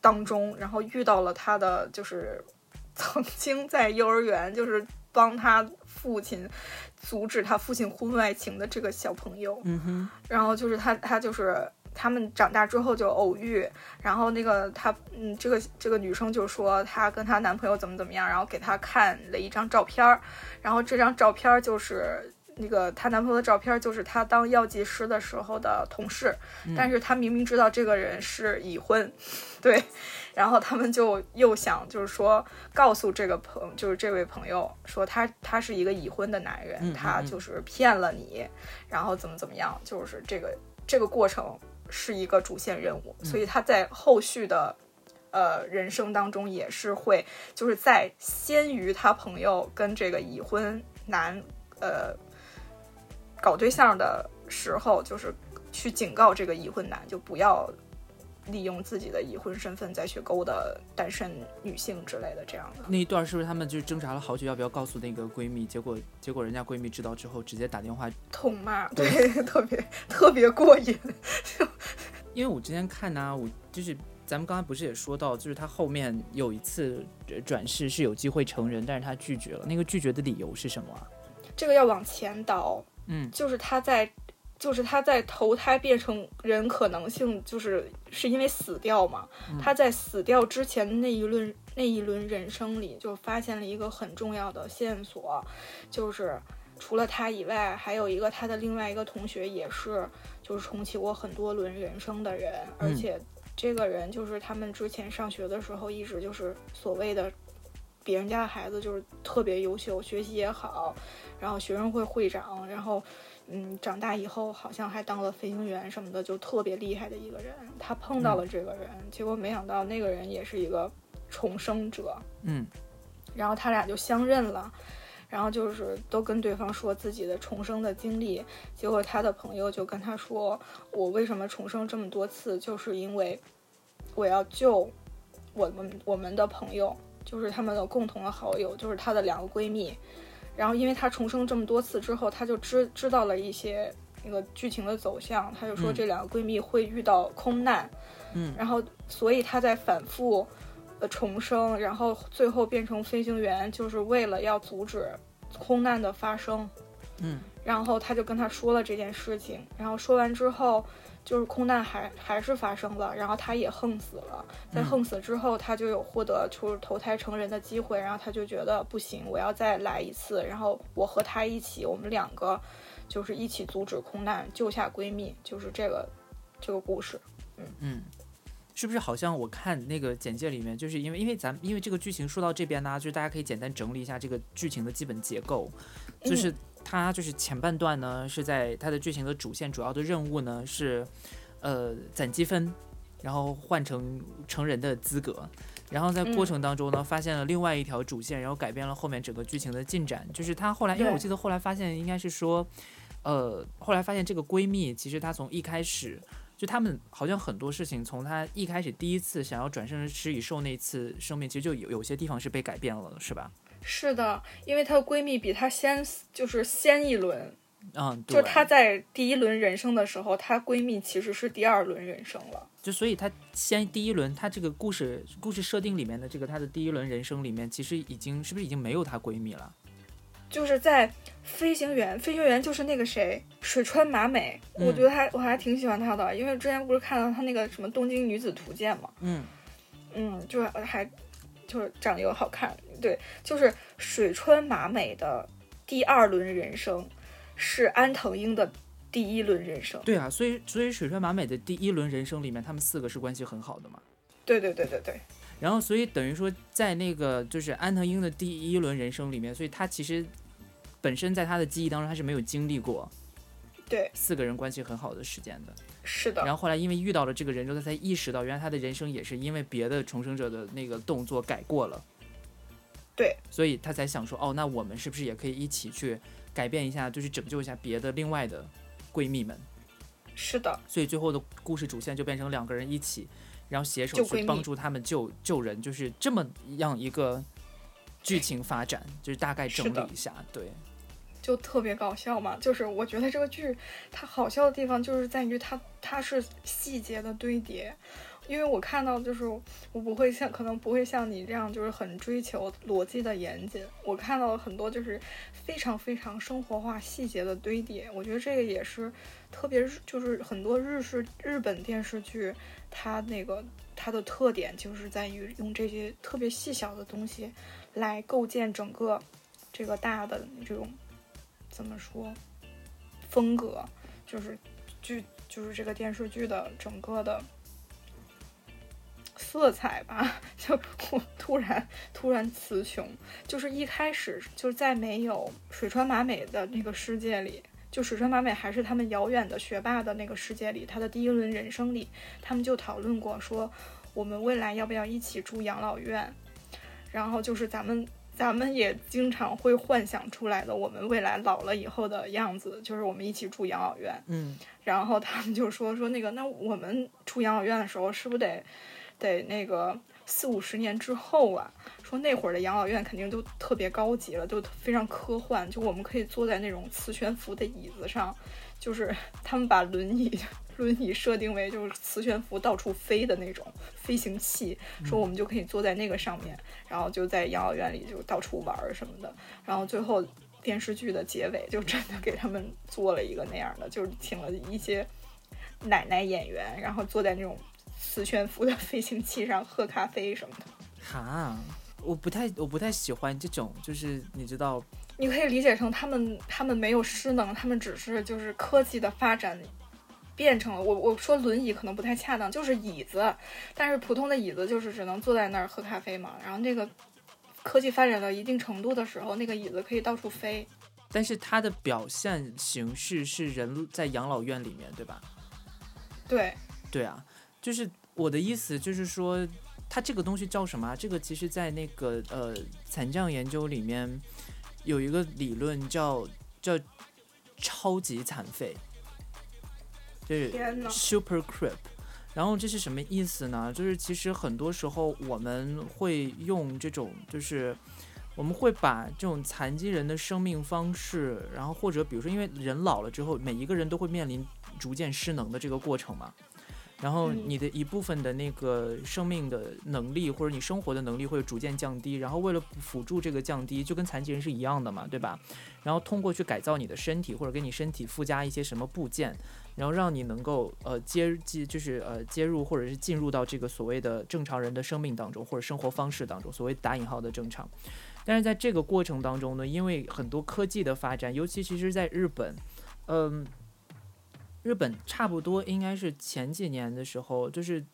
当中，然后遇到了他的就是 <laughs> 曾经在幼儿园就是帮他父亲阻止他父亲婚外情的这个小朋友，嗯哼，然后就是他，他就是他们长大之后就偶遇，然后那个他，嗯，这个这个女生就说她跟她男朋友怎么怎么样，然后给她看了一张照片儿，然后这张照片儿就是那个她男朋友的照片，就是她当药剂师的时候的同事，但是她明明知道这个人是已婚，对，然后他们就又想就是说告诉这个朋，就是这位朋友说他他是一个已婚的男人，他就是骗了你，然后怎么怎么样，就是这个这个过程是一个主线任务，所以他在后续的呃人生当中也是会就是在先于他朋友跟这个已婚男呃搞对象的时候，就是去警告这个已婚男就不要。利用自己的已婚身份再去勾搭单身女性之类的，这样的。那一段是不是他们就挣扎了好久，要不要告诉那个闺蜜？结果结果人家闺蜜知道之后，直接打电话痛骂，对，<laughs> 特别特别过瘾。<laughs> 因为我之前看呢、我就是咱们刚才不是也说到，就是他后面有一次呃转世是有机会成人，但是他拒绝了。那个拒绝的理由是什么啊？这个要往前倒，嗯就是他在，就是他在投胎变成人可能性，就是是因为死掉嘛。他在死掉之前的那一轮那一轮人生里，就发现了一个很重要的线索，就是除了他以外，还有一个他的另外一个同学也是，就是重启过很多轮人生的人，而且这个人就是他们之前上学的时候一直就是所谓的。别人家的孩子就是特别优秀，学习也好，然后学生会会长，然后嗯，长大以后好像还当了飞行员什么的，就特别厉害的一个人。他碰到了这个人，结果没想到那个人也是一个重生者，嗯然后他俩就相认了。然后就是都跟对方说自己的重生的经历，结果他的朋友就跟他说：“我为什么重生这么多次，就是因为我要救我们我们的朋友，就是他们的共同的好友，就是她的两个闺蜜。然后因为她重生这么多次之后，她就知知道了一些那个剧情的走向，她就说嗯。这两个闺蜜会遇到空难，嗯。然后所以她在反复呃重生，然后最后变成飞行员，就是为了要阻止空难的发生。嗯。然后他就跟他说了这件事情，然后说完之后，就是空难还还是发生了，然后他也横死了。在嗯横死之后，他就有获得就是投胎成人的机会，然后他就觉得不行，我要再来一次。然后我和他一起，我们两个就是一起阻止空难，救下闺蜜，就是这个这个故事。嗯。是不是好像我看那个简介里面，就是因为因为咱因为这个剧情说到这边呢，就是大家可以简单整理一下这个剧情的基本结构，就是它就是前半段呢是在它的剧情的主线主要的任务呢是，呃攒积分，然后换成成人的资格，然后在过嗯程当中呢发现了另外一条主线，然后改变了后面整个剧情的进展，就是他后来因为我记得后来发现应该是说，呃后来发现这个闺蜜其实她从一开始。就他们好像很多事情，从她一开始第一次想要转生成食蚁兽那次生命，其实就有有些地方是被改变了，是吧？是的，因为她的闺蜜比她先，就是先一轮，嗯，对。就她在第一轮人生的时候，她闺蜜其实是第二轮人生了。就所以她先第一轮，她这个故事故事设定里面的这个她的第一轮人生里面，其实已经是不是已经没有她闺蜜了？就是在飞行员，飞行员就是那个谁，水川麻美，我觉得还我还挺喜欢她的，因为之前不是看到她那个什么《东京女子图鉴》嘛，嗯嗯，就是还就是长得又好看，对，就是水川麻美的第二轮人生是安藤英的第一轮人生，对啊，所以所以水川麻美的第一轮人生里面，他们四个是关系很好的嘛？对对对对对。然后，所以等于说，在那个就是安藤英的第一轮人生里面，所以他其实本身在他的记忆当中，他是没有经历过对四个人关系很好的时间的。是的。然后后来因为遇到了这个人之后，他才意识到，原来他的人生也是因为别的重生者的那个动作改过了。对。所以他才想说，哦，那我们是不是也可以一起去改变一下，就是拯救一下别的另外的闺蜜们？是的。所以最后的故事主线就变成两个人一起。然后携手去帮助他们救救人，就是这么样一个剧情发展，就是大概整理一下，对，就特别搞笑嘛。就是我觉得这个剧它好笑的地方就是在于它它是细节的堆叠，因为我看到就是我不会像可能不会像你这样就是很追求逻辑的严谨，我看到了很多就是非常非常生活化细节的堆叠，我觉得这个也是特别就是很多日式日本电视剧。它那个它的特点就是在于用这些特别细小的东西来构建整个这个大的这种怎么说风格，就是剧就是这个电视剧的整个的色彩吧。<laughs> 就我突然突然词穷，就是一开始就是在没有水川麻美的那个世界里。就水川麻美还是他们遥远的学霸的那个世界里，他的第一轮人生里，他们就讨论过说，我们未来要不要一起住养老院？然后就是咱们咱们也经常会幻想出来的，我们未来老了以后的样子，就是我们一起住养老院。嗯，然后他们就说说那个，那我们住养老院的时候，是不是得得那个？四五十年之后啊，说那会儿的养老院肯定都特别高级了，都非常科幻。就我们可以坐在那种磁悬浮的椅子上，就是 <laughs> 他们把轮椅 <laughs> 轮椅设定为就是磁悬浮到处飞的那种飞行器，说我们就可以坐在那个上面，然后就在养老院里就到处玩什么的。然后最后电视剧的结尾就真的给他们做了一个那样的，就是请了一些奶奶演员，然后坐在那种。磁悬浮的飞行器上喝咖啡什么的，哈，我不太我不太喜欢这种，就是你知道，你可以理解成他们他们没有失能，他们只是就是科技的发展变成了我我说轮椅可能不太恰当，就是椅子，但是普通的椅子就是只能坐在那儿喝咖啡嘛。然后那个科技发展到一定程度的时候，那个椅子可以到处飞，但是它的表现形式是人在养老院里面，对吧？对，对啊。就是我的意思，就是说，它这个东西叫什么？这个其实，在那个呃残障研究里面，有一个理论叫叫超级残废，就是 super crip。然后这是什么意思呢？就是其实很多时候我们会用这种，就是我们会把这种残疾人的生命方式，然后或者比如说，因为人老了之后，每一个人都会面临逐渐失能的这个过程嘛。然后你的一部分的那个生命的能力，或者你生活的能力会逐渐降低。然后为了辅助这个降低，就跟残疾人是一样的嘛，对吧？然后通过去改造你的身体，或者给你身体附加一些什么部件，然后让你能够呃接接就是呃接入或者是进入到这个所谓的正常人的生命当中，或者生活方式当中，所谓打引号的正常。但是在这个过程当中呢，因为很多科技的发展，尤其其实在日本，嗯。日本差不多应该是前几年的时候，就是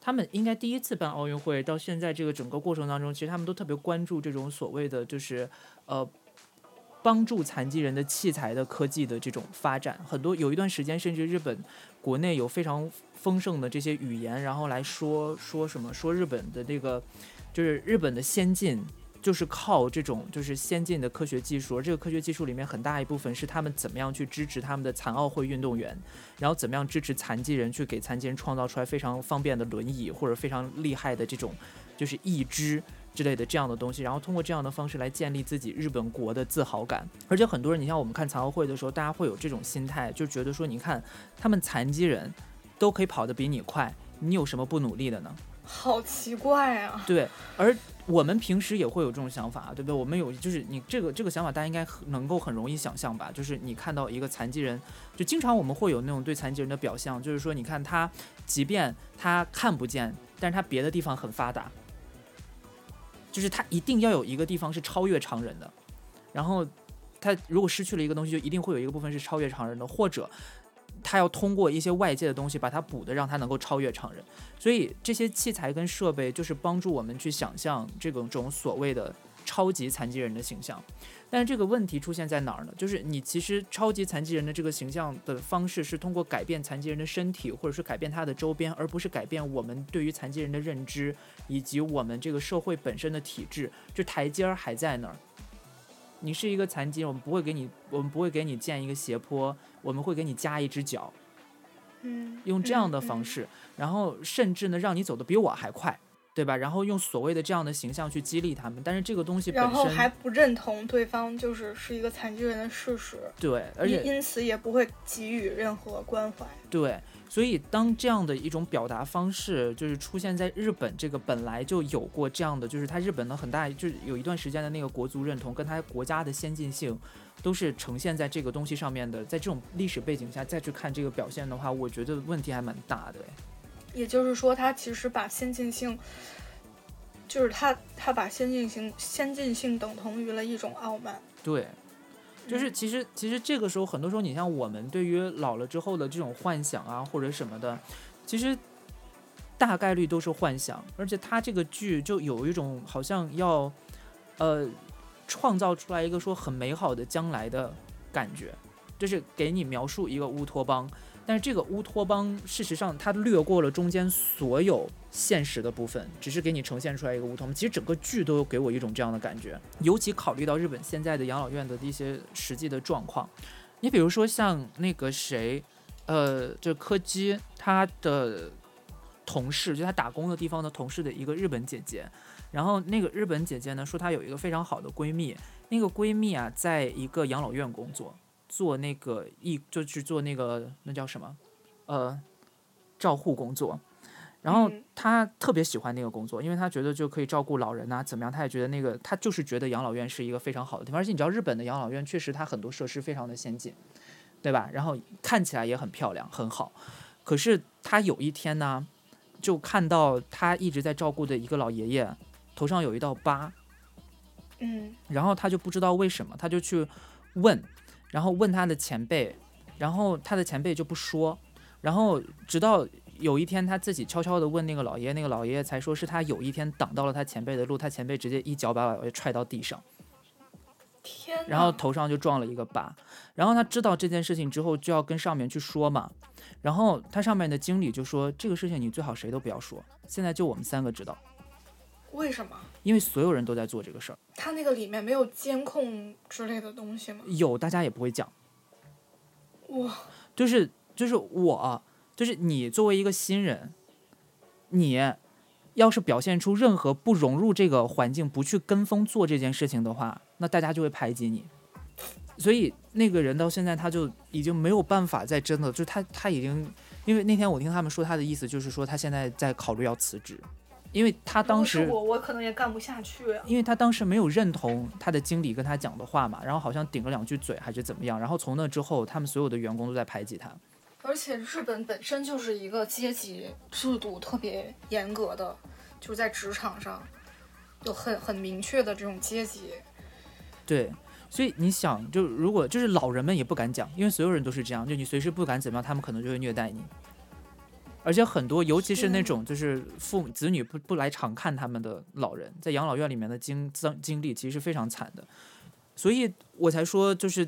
他们应该第一次办奥运会，到现在这个整个过程当中，其实他们都特别关注这种所谓的就是呃帮助残疾人的器材的科技的这种发展。很多有一段时间，甚至日本国内有非常丰盛的这些语言，然后来说说什么说日本的这个就是日本的先进就是靠这种就是先进的科学技术，而这个科学技术里面很大一部分是他们怎么样去支持他们的残奥会运动员，然后怎么样支持残疾人，去给残疾人创造出来非常方便的轮椅或者非常厉害的这种就是义肢之类的这样的东西，然后通过这样的方式来建立自己日本国的自豪感。而且很多人，你像我们看残奥会的时候，大家会有这种心态，就觉得说，你看他们残疾人都可以跑得比你快，你有什么不努力的呢？好奇怪啊！对，而我们平时也会有这种想法，对不对？我们有，就是你这个这个想法，大家应该能够很容易想象吧？就是你看到一个残疾人，就经常我们会有那种对残疾人的表象，就是说，你看他，即便他看不见，但是他别的地方很发达，就是他一定要有一个地方是超越常人的，然后他如果失去了一个东西，就一定会有一个部分是超越常人的，或者。他要通过一些外界的东西把它补的，让他能够超越常人。所以这些器材跟设备就是帮助我们去想象这种种所谓的超级残疾人的形象。但是这个问题出现在哪儿呢？就是你其实超级残疾人的这个形象的方式是通过改变残疾人的身体，或者是改变他的周边，而不是改变我们对于残疾人的认知以及我们这个社会本身的体制。就台阶儿还在那儿。你是一个残疾，我们不会给你，我们不会给你建一个斜坡。我们会给你加一只脚，嗯，用这样的方式，然后甚至呢让你走的比我还快，对吧？然后用所谓的这样的形象去激励他们，但是这个东西本身，然后还不认同对方就是是一个残疾人的事实，对，而且因此也不会给予任何关怀，对。所以，当这样的一种表达方式就是出现在日本，这个本来就有过这样的，就是它日本的很大，就是有一段时间的那个国足认同跟它国家的先进性，都是呈现在这个东西上面的。在这种历史背景下再去看这个表现的话，我觉得问题还蛮大的。也就是说，它其实把先进性，就是它它把先进性先进性等同于了一种傲慢。对。就是其实其实这个时候很多时候你像我们对于老了之后的这种幻想啊或者什么的，其实大概率都是幻想，而且他这个剧就有一种好像要呃创造出来一个说很美好的将来的感觉，就是给你描述一个乌托邦。但是这个乌托邦，事实上它略过了中间所有现实的部分，只是给你呈现出来一个乌托邦。其实整个剧都给我一种这样的感觉，尤其考虑到日本现在的养老院的一些实际的状况。你比如说像那个谁，呃，这柯基他的同事，就他打工的地方的同事的一个日本姐姐，然后那个日本姐姐呢说她有一个非常好的闺蜜，那个闺蜜啊在一个养老院工作。做那个义就去做那个那叫什么，呃，照护工作，然后他特别喜欢那个工作，因为他觉得就可以照顾老人呐，怎么样？他也觉得那个他就是觉得养老院是一个非常好的地方，而且你知道日本的养老院确实它很多设施非常的先进，对吧？然后看起来也很漂亮，很好。可是他有一天呢，就看到他一直在照顾的一个老爷爷头上有一道疤，嗯，然后他就不知道为什么，他就去问。然后问他的前辈，然后他的前辈就不说，然后直到有一天他自己悄悄地问那个老爷爷，那个老爷爷才说是他有一天挡到了他前辈的路，他前辈直接一脚把老爷踹到地上，天，然后头上就撞了一个疤，然后他知道这件事情之后就要跟上面去说嘛，然后他上面的经理就说这个事情你最好谁都不要说，现在就我们三个知道。为什么？因为所有人都在做这个事儿。他那个里面没有监控之类的东西吗？有，大家也不会讲。哇，就是就是我，就是你作为一个新人，你要是表现出任何不融入这个环境、不去跟风做这件事情的话，那大家就会排挤你。所以那个人到现在他就已经没有办法再真的，就他他已经，因为那天我听他们说他的意思就是说他现在在考虑要辞职。因为他当时我我可能也干不下去，因为他当时没有认同他的经理跟他讲的话嘛，然后好像顶了两句嘴还是怎么样，然后从那之后，他们所有的员工都在排挤他。而且日本本身就是一个阶级制度特别严格的，就是在职场上有很很明确的这种阶级。对，所以你想，就如果就是老人们也不敢讲，因为所有人都是这样，就你随时不敢怎么样，他们可能就会虐待你。而且很多，尤其是那种就是父母子女不不来常看他们的老人，在养老院里面的经经经历其实是非常惨的，所以我才说就是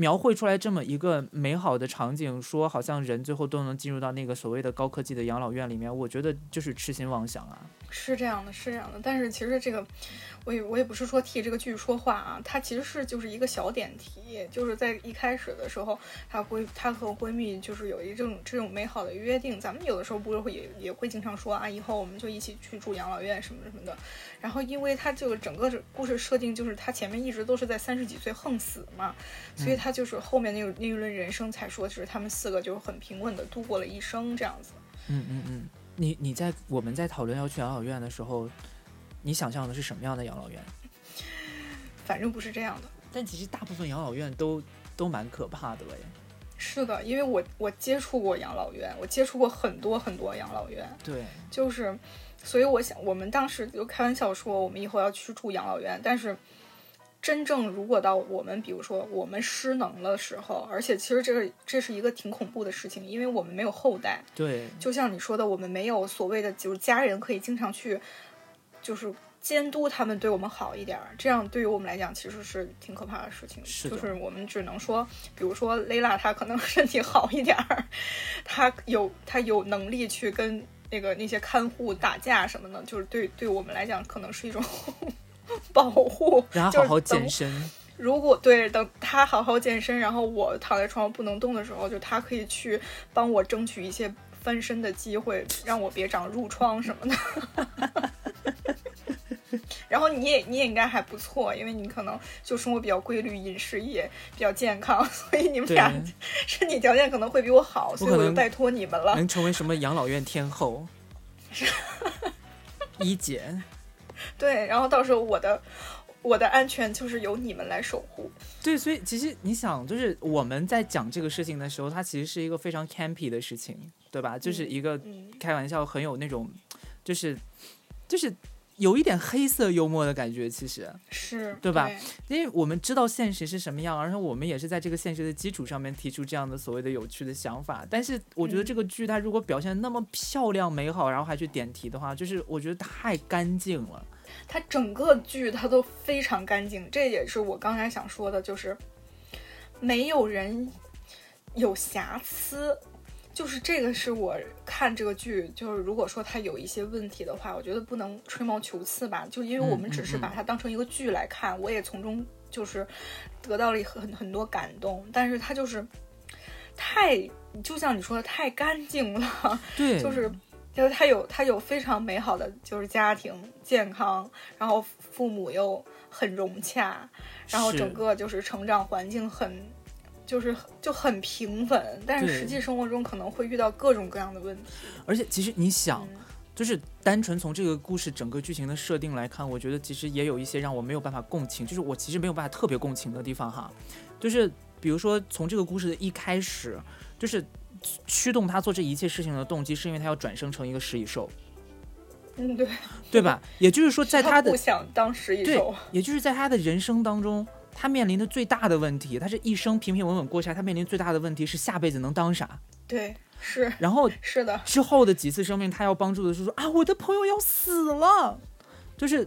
描绘出来这么一个美好的场景，说好像人最后都能进入到那个所谓的高科技的养老院里面，我觉得就是痴心妄想啊。是这样的，是这样的。但是其实这个，我也我也不是说替这个剧说话啊，它其实是就是一个小点题，就是在一开始的时候，她闺她和闺蜜就是有一种这种美好的约定。咱们有的时候不是会也也会经常说啊，以后我们就一起去住养老院什么什么的。然后因为她这个整个故事设定就是她前面一直都是在三十几岁横死嘛，所以她就是后面那个那一轮人生才说，就是他们四个就是很平稳的度过了一生这样子。嗯嗯嗯。你你在我们在讨论要去养老院的时候，你想象的是什么样的养老院？<laughs> 反正不是这样的。但其实大部分养老院都都蛮可怕的了耶。是的，因为我我接触过养老院，我接触过很多很多养老院。对，就是，所以我想，我们当时就开玩笑说，我们以后要去住养老院，但是。真正如果到我们，比如说我们失能的时候，而且其实这个这是一个挺恐怖的事情，因为我们没有后代。对，就像你说的，我们没有所谓的就是家人可以经常去，就是监督他们对我们好一点儿。这样对于我们来讲，其实是挺可怕的事情。是就是我们只能说，比如说雷拉，她可能 <laughs> 身体好一点儿，她有她有能力去跟那个那些看护打架什么的，就是对对我们来讲，可能是一种。<laughs> <laughs> 保护，然后好好健身。如果对，等他好好健身，然后我躺在床上不能动的时候，就他可以去帮我争取一些翻身的机会，让我别长褥疮什么的。<laughs> 然后你也你也应该还不错，因为你可能就生活比较规律，饮食也比较健康，<laughs> 所以你们俩身体条件可能会比我好，所以我就拜托你们了。能成为什么养老院天后？一姐。对，然后到时候我的我的安全就是由你们来守护。对，所以其实你想，就是我们在讲这个事情的时候，它其实是一个非常 campy 的事情，对吧？就是一个开玩笑，很有那种，就是就是。有一点黑色幽默的感觉，其实是对吧？因为我们知道现实是什么样，而且我们也是在这个现实的基础上面提出这样的所谓的有趣的想法。但是我觉得这个剧它如果表现那么漂亮美好，然后还去点题的话，就是我觉得太干净了。它整个剧它都非常干净，这也是我刚才想说的，就是没有人有瑕疵。就是这个是我看这个剧，就是如果说它有一些问题的话，我觉得不能吹毛求疵吧。就因为我们只是把它当成一个剧来看，我也从中就是得到了很很多感动。但是它就是太，就像你说的太干净了。对，就是就是它有他有非常美好的就是家庭健康，然后父母又很融洽，然后整个就是成长环境很。就是就很平稳，但是实际生活中可能会遇到各种各样的问题。而且其实你想，就是单纯从这个故事整个剧情的设定来看，我觉得其实也有一些让我没有办法共情，就是我其实没有办法特别共情的地方哈。就是比如说从这个故事的一开始，就是驱动他做这一切事情的动机，是因为他要转生成一个食蚁兽。嗯，对，对吧？也就是说，在他的不想当食蚁兽，也就是在他的人生当中。他面临的最大的问题，他这一生平平稳稳过下来，他面临最大的问题是下辈子能当啥？对，是。然后是的，之后的几次生命，他要帮助的是说啊，我的朋友要死了，就是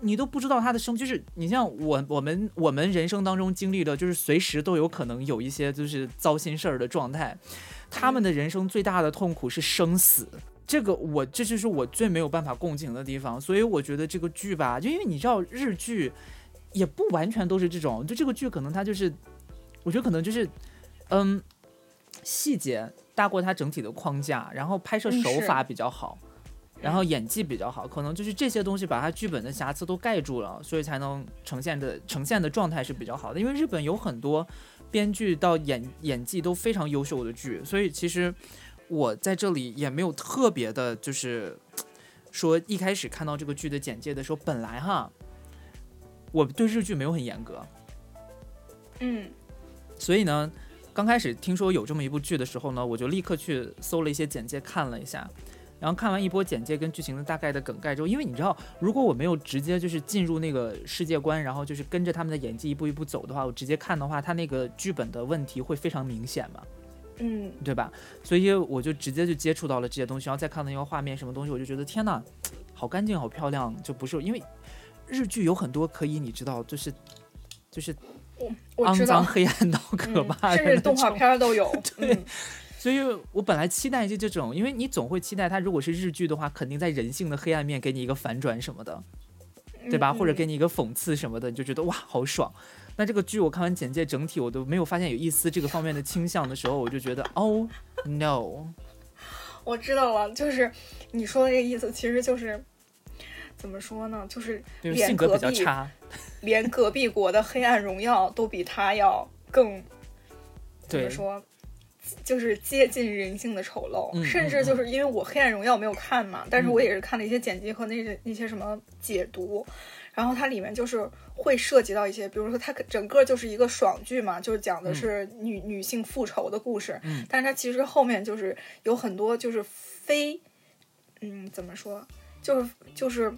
你都不知道他的生，就是你像我我们我们人生当中经历的，就是随时都有可能有一些就是糟心事儿的状态。他们的人生最大的痛苦是生死，这个我这就是我最没有办法共情的地方。所以我觉得这个剧吧，就因为你知道日剧。也不完全都是这种，就这个剧可能它就是，我觉得可能就是，嗯，细节大过它整体的框架，然后拍摄手法比较好，然后演技比较好，可能就是这些东西把它剧本的瑕疵都盖住了，所以才能呈现的呈现的状态是比较好的。因为日本有很多编剧到演演技都非常优秀的剧，所以其实我在这里也没有特别的，就是说一开始看到这个剧的简介的时候，本来哈。我对日剧没有很严格，嗯，所以呢，刚开始听说有这么一部剧的时候呢，我就立刻去搜了一些简介看了一下，然后看完一波简介跟剧情的大概的梗概之后，因为你知道，如果我没有直接就是进入那个世界观，然后就是跟着他们的演技一步一步走的话，我直接看的话，他那个剧本的问题会非常明显嘛，嗯，对吧？所以我就直接就接触到了这些东西，然后再看到那个画面什么东西，我就觉得天呐，好干净，好漂亮，就不是因为。日剧有很多可以，你知道，就是，就是肮脏、黑暗到可嗯怕的、甚至动画。<laughs> 片儿都有。对嗯所以我本来期待就这种，因为你总会期待它如果是日剧的话，肯定在人性的黑暗面给你一个反转什么的，对吧？嗯或者给你一个讽刺什么的，你就觉得哇好爽。那这个剧我看完简介，整体我都没有发现有一丝这个方面的倾向的时候，我就觉得哦 no，我知道了，就是你说的这个意思，其实就是怎么说呢？就是就是连性格隔壁比较差。<laughs> 连隔壁国的《黑暗荣耀》都比他要更怎么，说？就是接近人性的丑陋，嗯甚至就是因为我《黑暗荣耀》没有看嘛，但是嗯我也是看了一些剪辑和那些那些什么解读，然后它里面就是会涉及到一些，比如说它整个就是一个爽剧嘛，就是讲的是女、女性复仇的故事，嗯但是它其实后面就是有很多就是非，嗯，怎么说，就是就是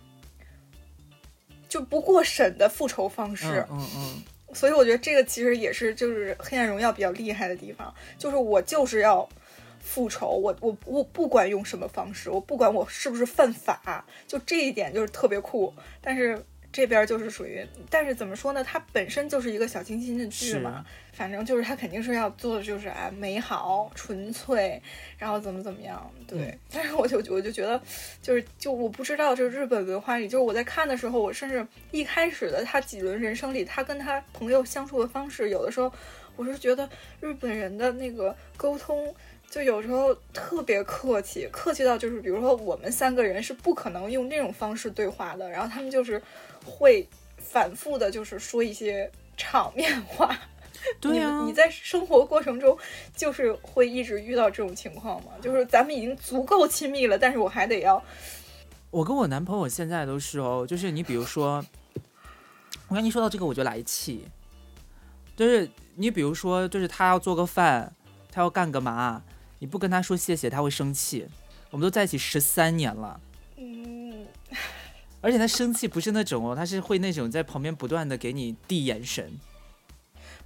就不过审的复仇方式，嗯嗯嗯，所以我觉得这个其实也是就是《黑暗荣耀》比较厉害的地方，就是我就是要复仇，我我我不管用什么方式，我不管我是不是犯法，就这一点就是特别酷。但是这边就是属于，但是怎么说呢？它本身就是一个小清新的剧嘛，反正就是它肯定是要做的就是哎美好纯粹，然后怎么怎么样，对。嗯 <laughs> 但是我就我就觉得，就是就我不知道，就是日本文化里，就是我在看的时候，我甚至一开始的他几轮人生里，他跟他朋友相处的方式，有的时候我是觉得日本人的那个沟通。就有时候特别客气，客气到就是，比如说我们三个人是不可能用那种方式对话的，然后他们就是会反复的，就是说一些场面话。<laughs> 对呀、你你在生活过程中就是会一直遇到这种情况吗？就是咱们已经足够亲密了，但是我还得要，我跟我男朋友现在都是哦，就是你比如说，我跟你说到这个我就来气，就是你比如说，就是他要做个饭，他要干个嘛，你不跟他说谢谢，他会生气。我们都在一起十三年了，嗯，而且他生气不是那种哦，他是会那种在旁边不断的给你递眼神，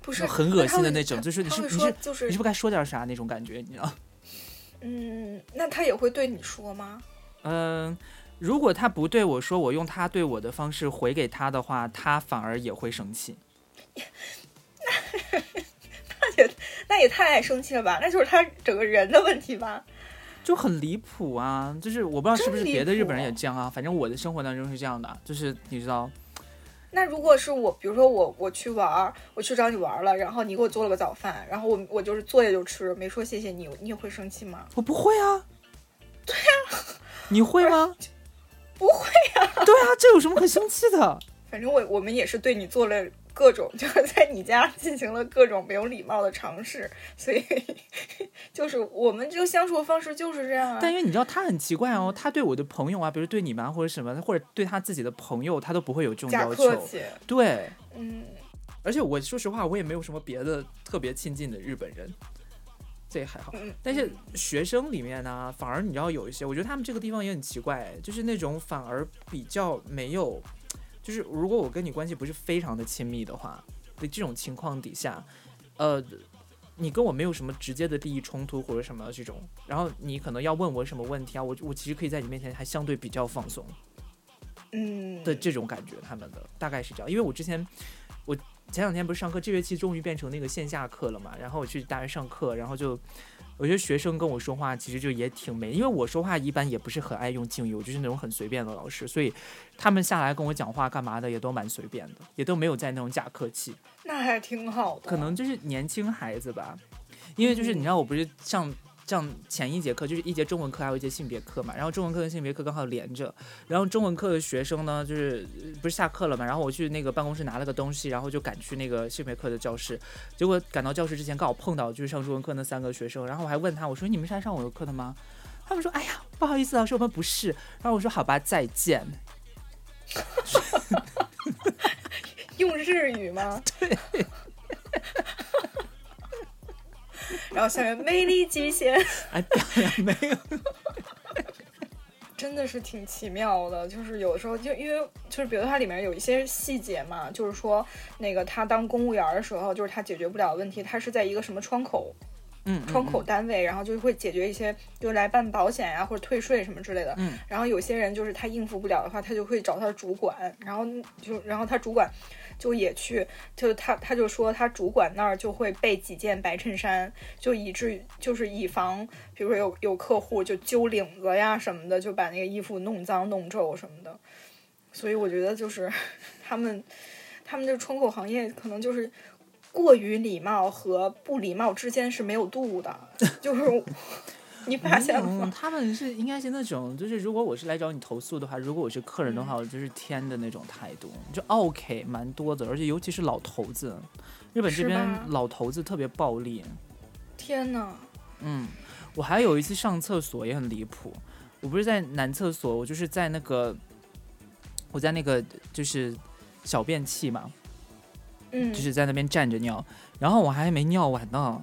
不是就很恶心的那种，就是你是你是就是你是不是该说点啥那种感觉，你知道？<laughs> 嗯，那他也会对你说吗？嗯，如果他不对我说，我用他对我的方式回给他的话，他反而也会生气。<laughs> 那也那也太爱生气了吧？那就是他整个人的问题吧？就很离谱啊！就是我不知道是不是别的日本人也这样啊，反正我的生活当中是这样的，就是你知道，那如果是我，比如说我我去玩儿，我去找你玩儿了，然后你给我做了个早饭，然后我我就是坐下就吃，没说谢谢你，你也会生气吗？我不会啊。对呀、你会吗？不会啊。对啊，这有什么可生气的？反正我我们也是对你做了各种，<laughs> 就是在你家进行了各种没有礼貌的尝试，所以 <laughs> 就是我们这个相处的方式就是这样啊。但因为你知道他很奇怪哦，他对我的朋友啊，比如对你们啊或者什么，或者对他自己的朋友，他都不会有这种要求。对，嗯，而且我说实话，我也没有什么别的特别亲近的日本人，这也还好。嗯但是学生里面呢，反而你知道有一些，我觉得他们这个地方也很奇怪，就是那种反而比较没有，就是如果我跟你关系不是非常的亲密的话，在这种情况底下，呃，你跟我没有什么直接的利益冲突或者什么这种，然后你可能要问我什么问题啊，我我其实可以在你面前还相对比较放松。嗯的这种感觉，他们的大概是这样。因为我之前，我前两天不是上课，这学期终于变成那个线下课了嘛，然后我去大学上课，然后就我觉得学生跟我说话其实就也挺没，因为我说话一般也不是很爱用敬语，我就是那种很随便的老师，所以他们下来跟我讲话干嘛的也都蛮随便的，也都没有在那种假客气。那还挺好的。可能就是年轻孩子吧，因为就是你知道我不是上上前一节课就是一节中文课，还有一节性别课嘛，然后中文课跟性别课刚好连着，然后中文课的学生呢就是呃不是下课了嘛，然后我去那个办公室拿了个东西，然后就赶去那个性别课的教室，结果赶到教室之前刚好碰到就是上中文课那三个学生，然后我还问他我说你们是来上我的课的吗？他们说哎呀不好意思老师我们不是，然后我说好吧再见。<laughs> 用日语吗？<laughs> 对。然后下面魅力极限，哎，没有，<laughs> 真的是挺奇妙的。就是有的时候，就因为就是比如它里面有一些细节嘛，就是说那个他当公务员的时候，就是他解决不了问题，他是在一个什么窗口嗯，窗口单位，然后就会解决一些，就来办保险呀、或者退税什么之类的。嗯，然后有些人就是他应付不了的话，他就会找他的主管，然后就然后他主管就也去，就他他就说他主管那儿就会备几件白衬衫，就以至于就是以防，比如说有有客户就揪领子呀什么的，就把那个衣服弄脏弄皱什么的。所以我觉得就是 <laughs> 他们他们这窗口行业可能就是。过于礼貌和不礼貌之间是没有度的，就是你发现了嗯吗？他们是应该是那种，就是如果我是来找你投诉的话，如果我是客人的嗯话，我就是天的那种态度，就 OK 蛮多的，而且尤其是老头子，日本这边老头子特别暴力。天呐，嗯，我还有一次上厕所也很离谱，我不是在男厕所，我就是在那个我在那个就是小便器嘛，嗯，就是在那边站着尿，然后我还没尿完呢，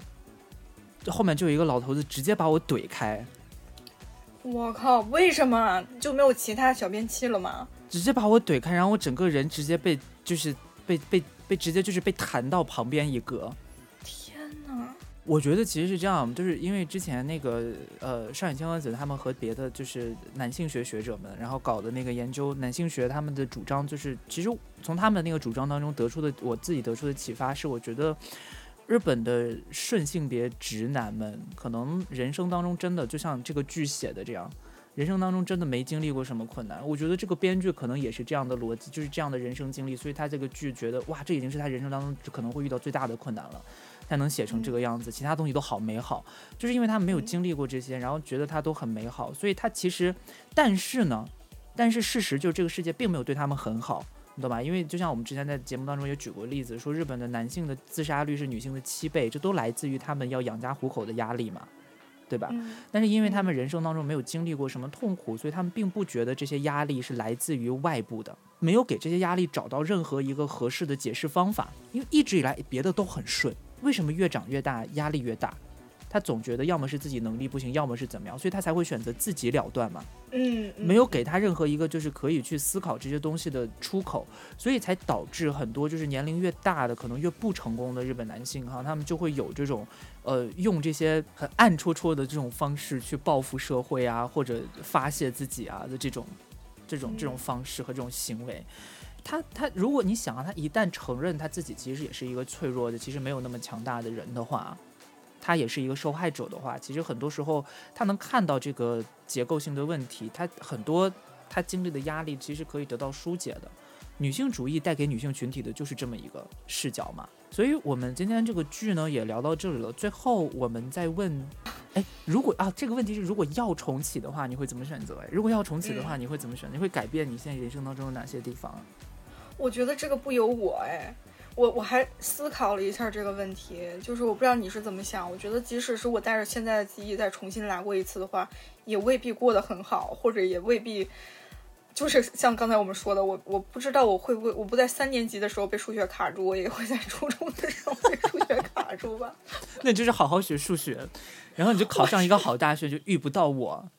这后面就有一个老头子直接把我怼开，我靠，为什么就没有其他小便器了吗？直接把我怼开，然后我整个人直接被就是被被被直接就是被弹到旁边一格。天呐，我觉得其实是这样，就是因为之前那个呃上野千鹤子他们和别的就是男性学学者们，然后搞的那个研究男性学，他们的主张就是，其实从他们的那个主张当中得出的，我自己得出的启发是，我觉得日本的顺性别直男们，可能人生当中真的就像这个剧写的这样。人生当中真的没经历过什么困难，我觉得这个编剧可能也是这样的逻辑，就是这样的人生经历，所以他这个剧觉得哇，这已经是他人生当中可能会遇到最大的困难了。才能写成这个样子，其他东西都好美好，就是因为他没有经历过这些，然后觉得他都很美好，所以他其实，但是呢，但是事实就是这个世界并没有对他们很好，你懂吧？因为就像我们之前在节目当中也举过例子，说日本的男性的自杀率是女性的七倍，这都来自于他们要养家糊口的压力嘛，对吧？嗯但是因为他们人生当中没有经历过什么痛苦，所以他们并不觉得这些压力是来自于外部的，没有给这些压力找到任何一个合适的解释方法。因为一直以来别的都很顺，为什么越长越大压力越大？他总觉得要么是自己能力不行，要么是怎么样，所以他才会选择自己了断嘛。嗯，嗯没有给他任何一个就是可以去思考这些东西的出口，所以才导致很多就是年龄越大的可能越不成功的日本男性哈，他们就会有这种呃用这些很暗戳戳的这种方式去报复社会啊，或者发泄自己啊的这种这种这种嗯方式和这种行为。他他，如果你想啊，他一旦承认他自己其实也是一个脆弱的，其实没有那么强大的人的话，他也是一个受害者的话，其实很多时候他能看到这个结构性的问题，他很多他经历的压力其实可以得到疏解的。女性主义带给女性群体的就是这么一个视角嘛。所以我们今天这个剧呢也聊到这里了。最后我们再问，哎，如果啊这个问题是如果要重启的话，你会怎么选择？哎，如果要重启的话，你会怎么选？你会改变你现在人生当中的哪些地方？我觉得这个不由我哎，我我还思考了一下这个问题，就是我不知道你是怎么想。我觉得即使是我带着现在的记忆再重新来过一次的话，也未必过得很好，或者也未必，就是像刚才我们说的，我我不知道我会不会，我不在三年级的时候被数学卡住，我也会在初中的时候被数学卡住吧。<laughs> 那就是好好学数学，然后你就考上一个好大学，就遇不到我。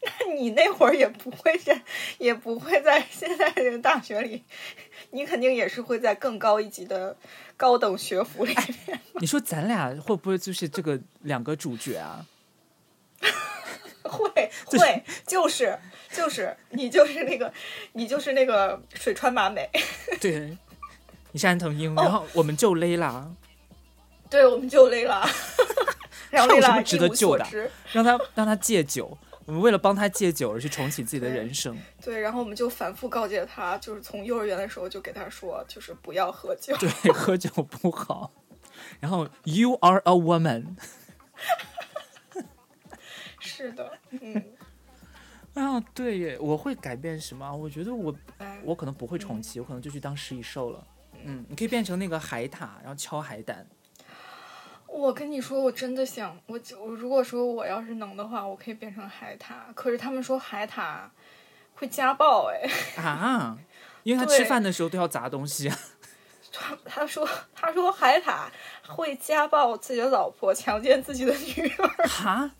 那 <laughs> 你那会儿也不会在，也不会在现在这个大学里，你肯定也是会在更高一级的高等学府里面。你说咱俩会不会就是这个两个主角啊？<laughs> 会 <laughs> 会，就是就是你就是那个你就是那个水川麻美，对，你是安藤樱，哦然后我们就勒拉，对，我们就勒拉，然后勒拉还有什么值得一无救的所知，让他让他戒酒。我们为了帮他戒酒而去重启自己的人生。<laughs> 对，然后我们就反复告诫他，就是从幼儿园的时候就给他说，就是不要喝酒。对，<laughs> 喝酒不好。然后 You are a woman。<laughs> 是的，嗯，啊，对耶，我会改变什么？我觉得我哎，我可能不会重启，我可能就去当食蚁兽了。嗯，你可以变成那个海獭，然后敲海胆。我跟你说，我真的想，我就我如果说我要是能的话，我可以变成海獭。可是他们说海獭会家暴，哎，<laughs> 啊，因为他吃饭的时候都要砸东西啊。<laughs> 他他说他说海獭会家暴自己的老婆，强奸自己的女儿。<laughs> 哈？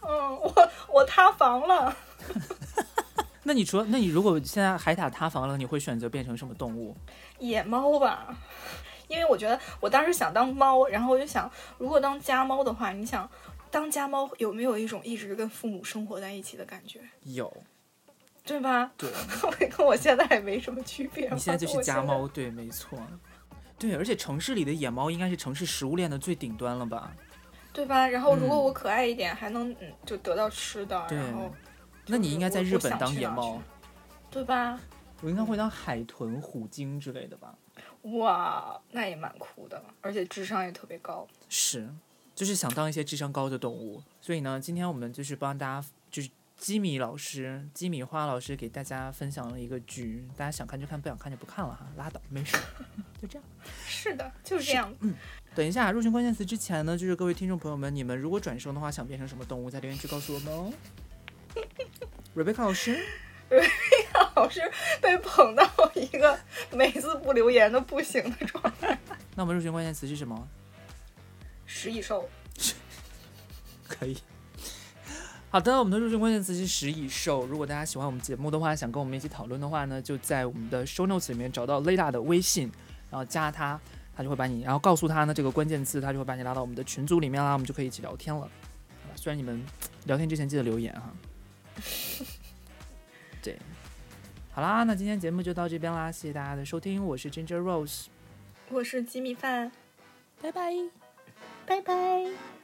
嗯，我我塌房了。那你说，那你如果现在海獭塌房了，你会选择变成什么动物？野猫吧，因为我觉得我当时想当猫，然后我就想，如果当家猫的话，你想当家猫有没有一种一直跟父母生活在一起的感觉，有，对吧？对，<laughs> 跟我现在也没什么区别。你现在就是家猫，对，没错。对，而且城市里的野猫应该是城市食物链的最顶端了吧？对吧？然后如果嗯我可爱一点，还能嗯就得到吃的，对然后那你应该在日本当野猫对吧？我应该会当海豚、虎鲸之类的吧？哇，那也蛮酷的，而且智商也特别高。是，就是想当一些智商高的动物。所以呢，今天我们就是帮大家，就是基米老师、基米花老师给大家分享了一个剧，大家想看就看，不想看就不看了哈，拉倒，没事，就这样。<laughs> 是的，就是这样。嗯等一下，入群关键词之前呢，就是各位听众朋友们，你们如果转生的话，想变成什么动物，在留言区告诉我们哦。<laughs> Rebecca 老师，<laughs> 老师被捧到一个每次不留言都不行的状态。那我们入群关键词是什么？食蚁兽，<laughs> 可以。好的，我们的入群关键词是食蚁兽。如果大家喜欢我们节目的话，想跟我们一起讨论的话呢，就在我们的 show notes 里面找到 Lila 的微信，然后加他，他就会把你，然后告诉他呢这个关键词，他就会把你拉到我们的群组里面啦，我们就可以一起聊天了。好吧虽然你们聊天之前记得留言哈。<laughs> 对，好啦那今天节目就到这边啦谢谢大家的收听我是 ginger rose 我是鸡米饭。拜拜。拜拜。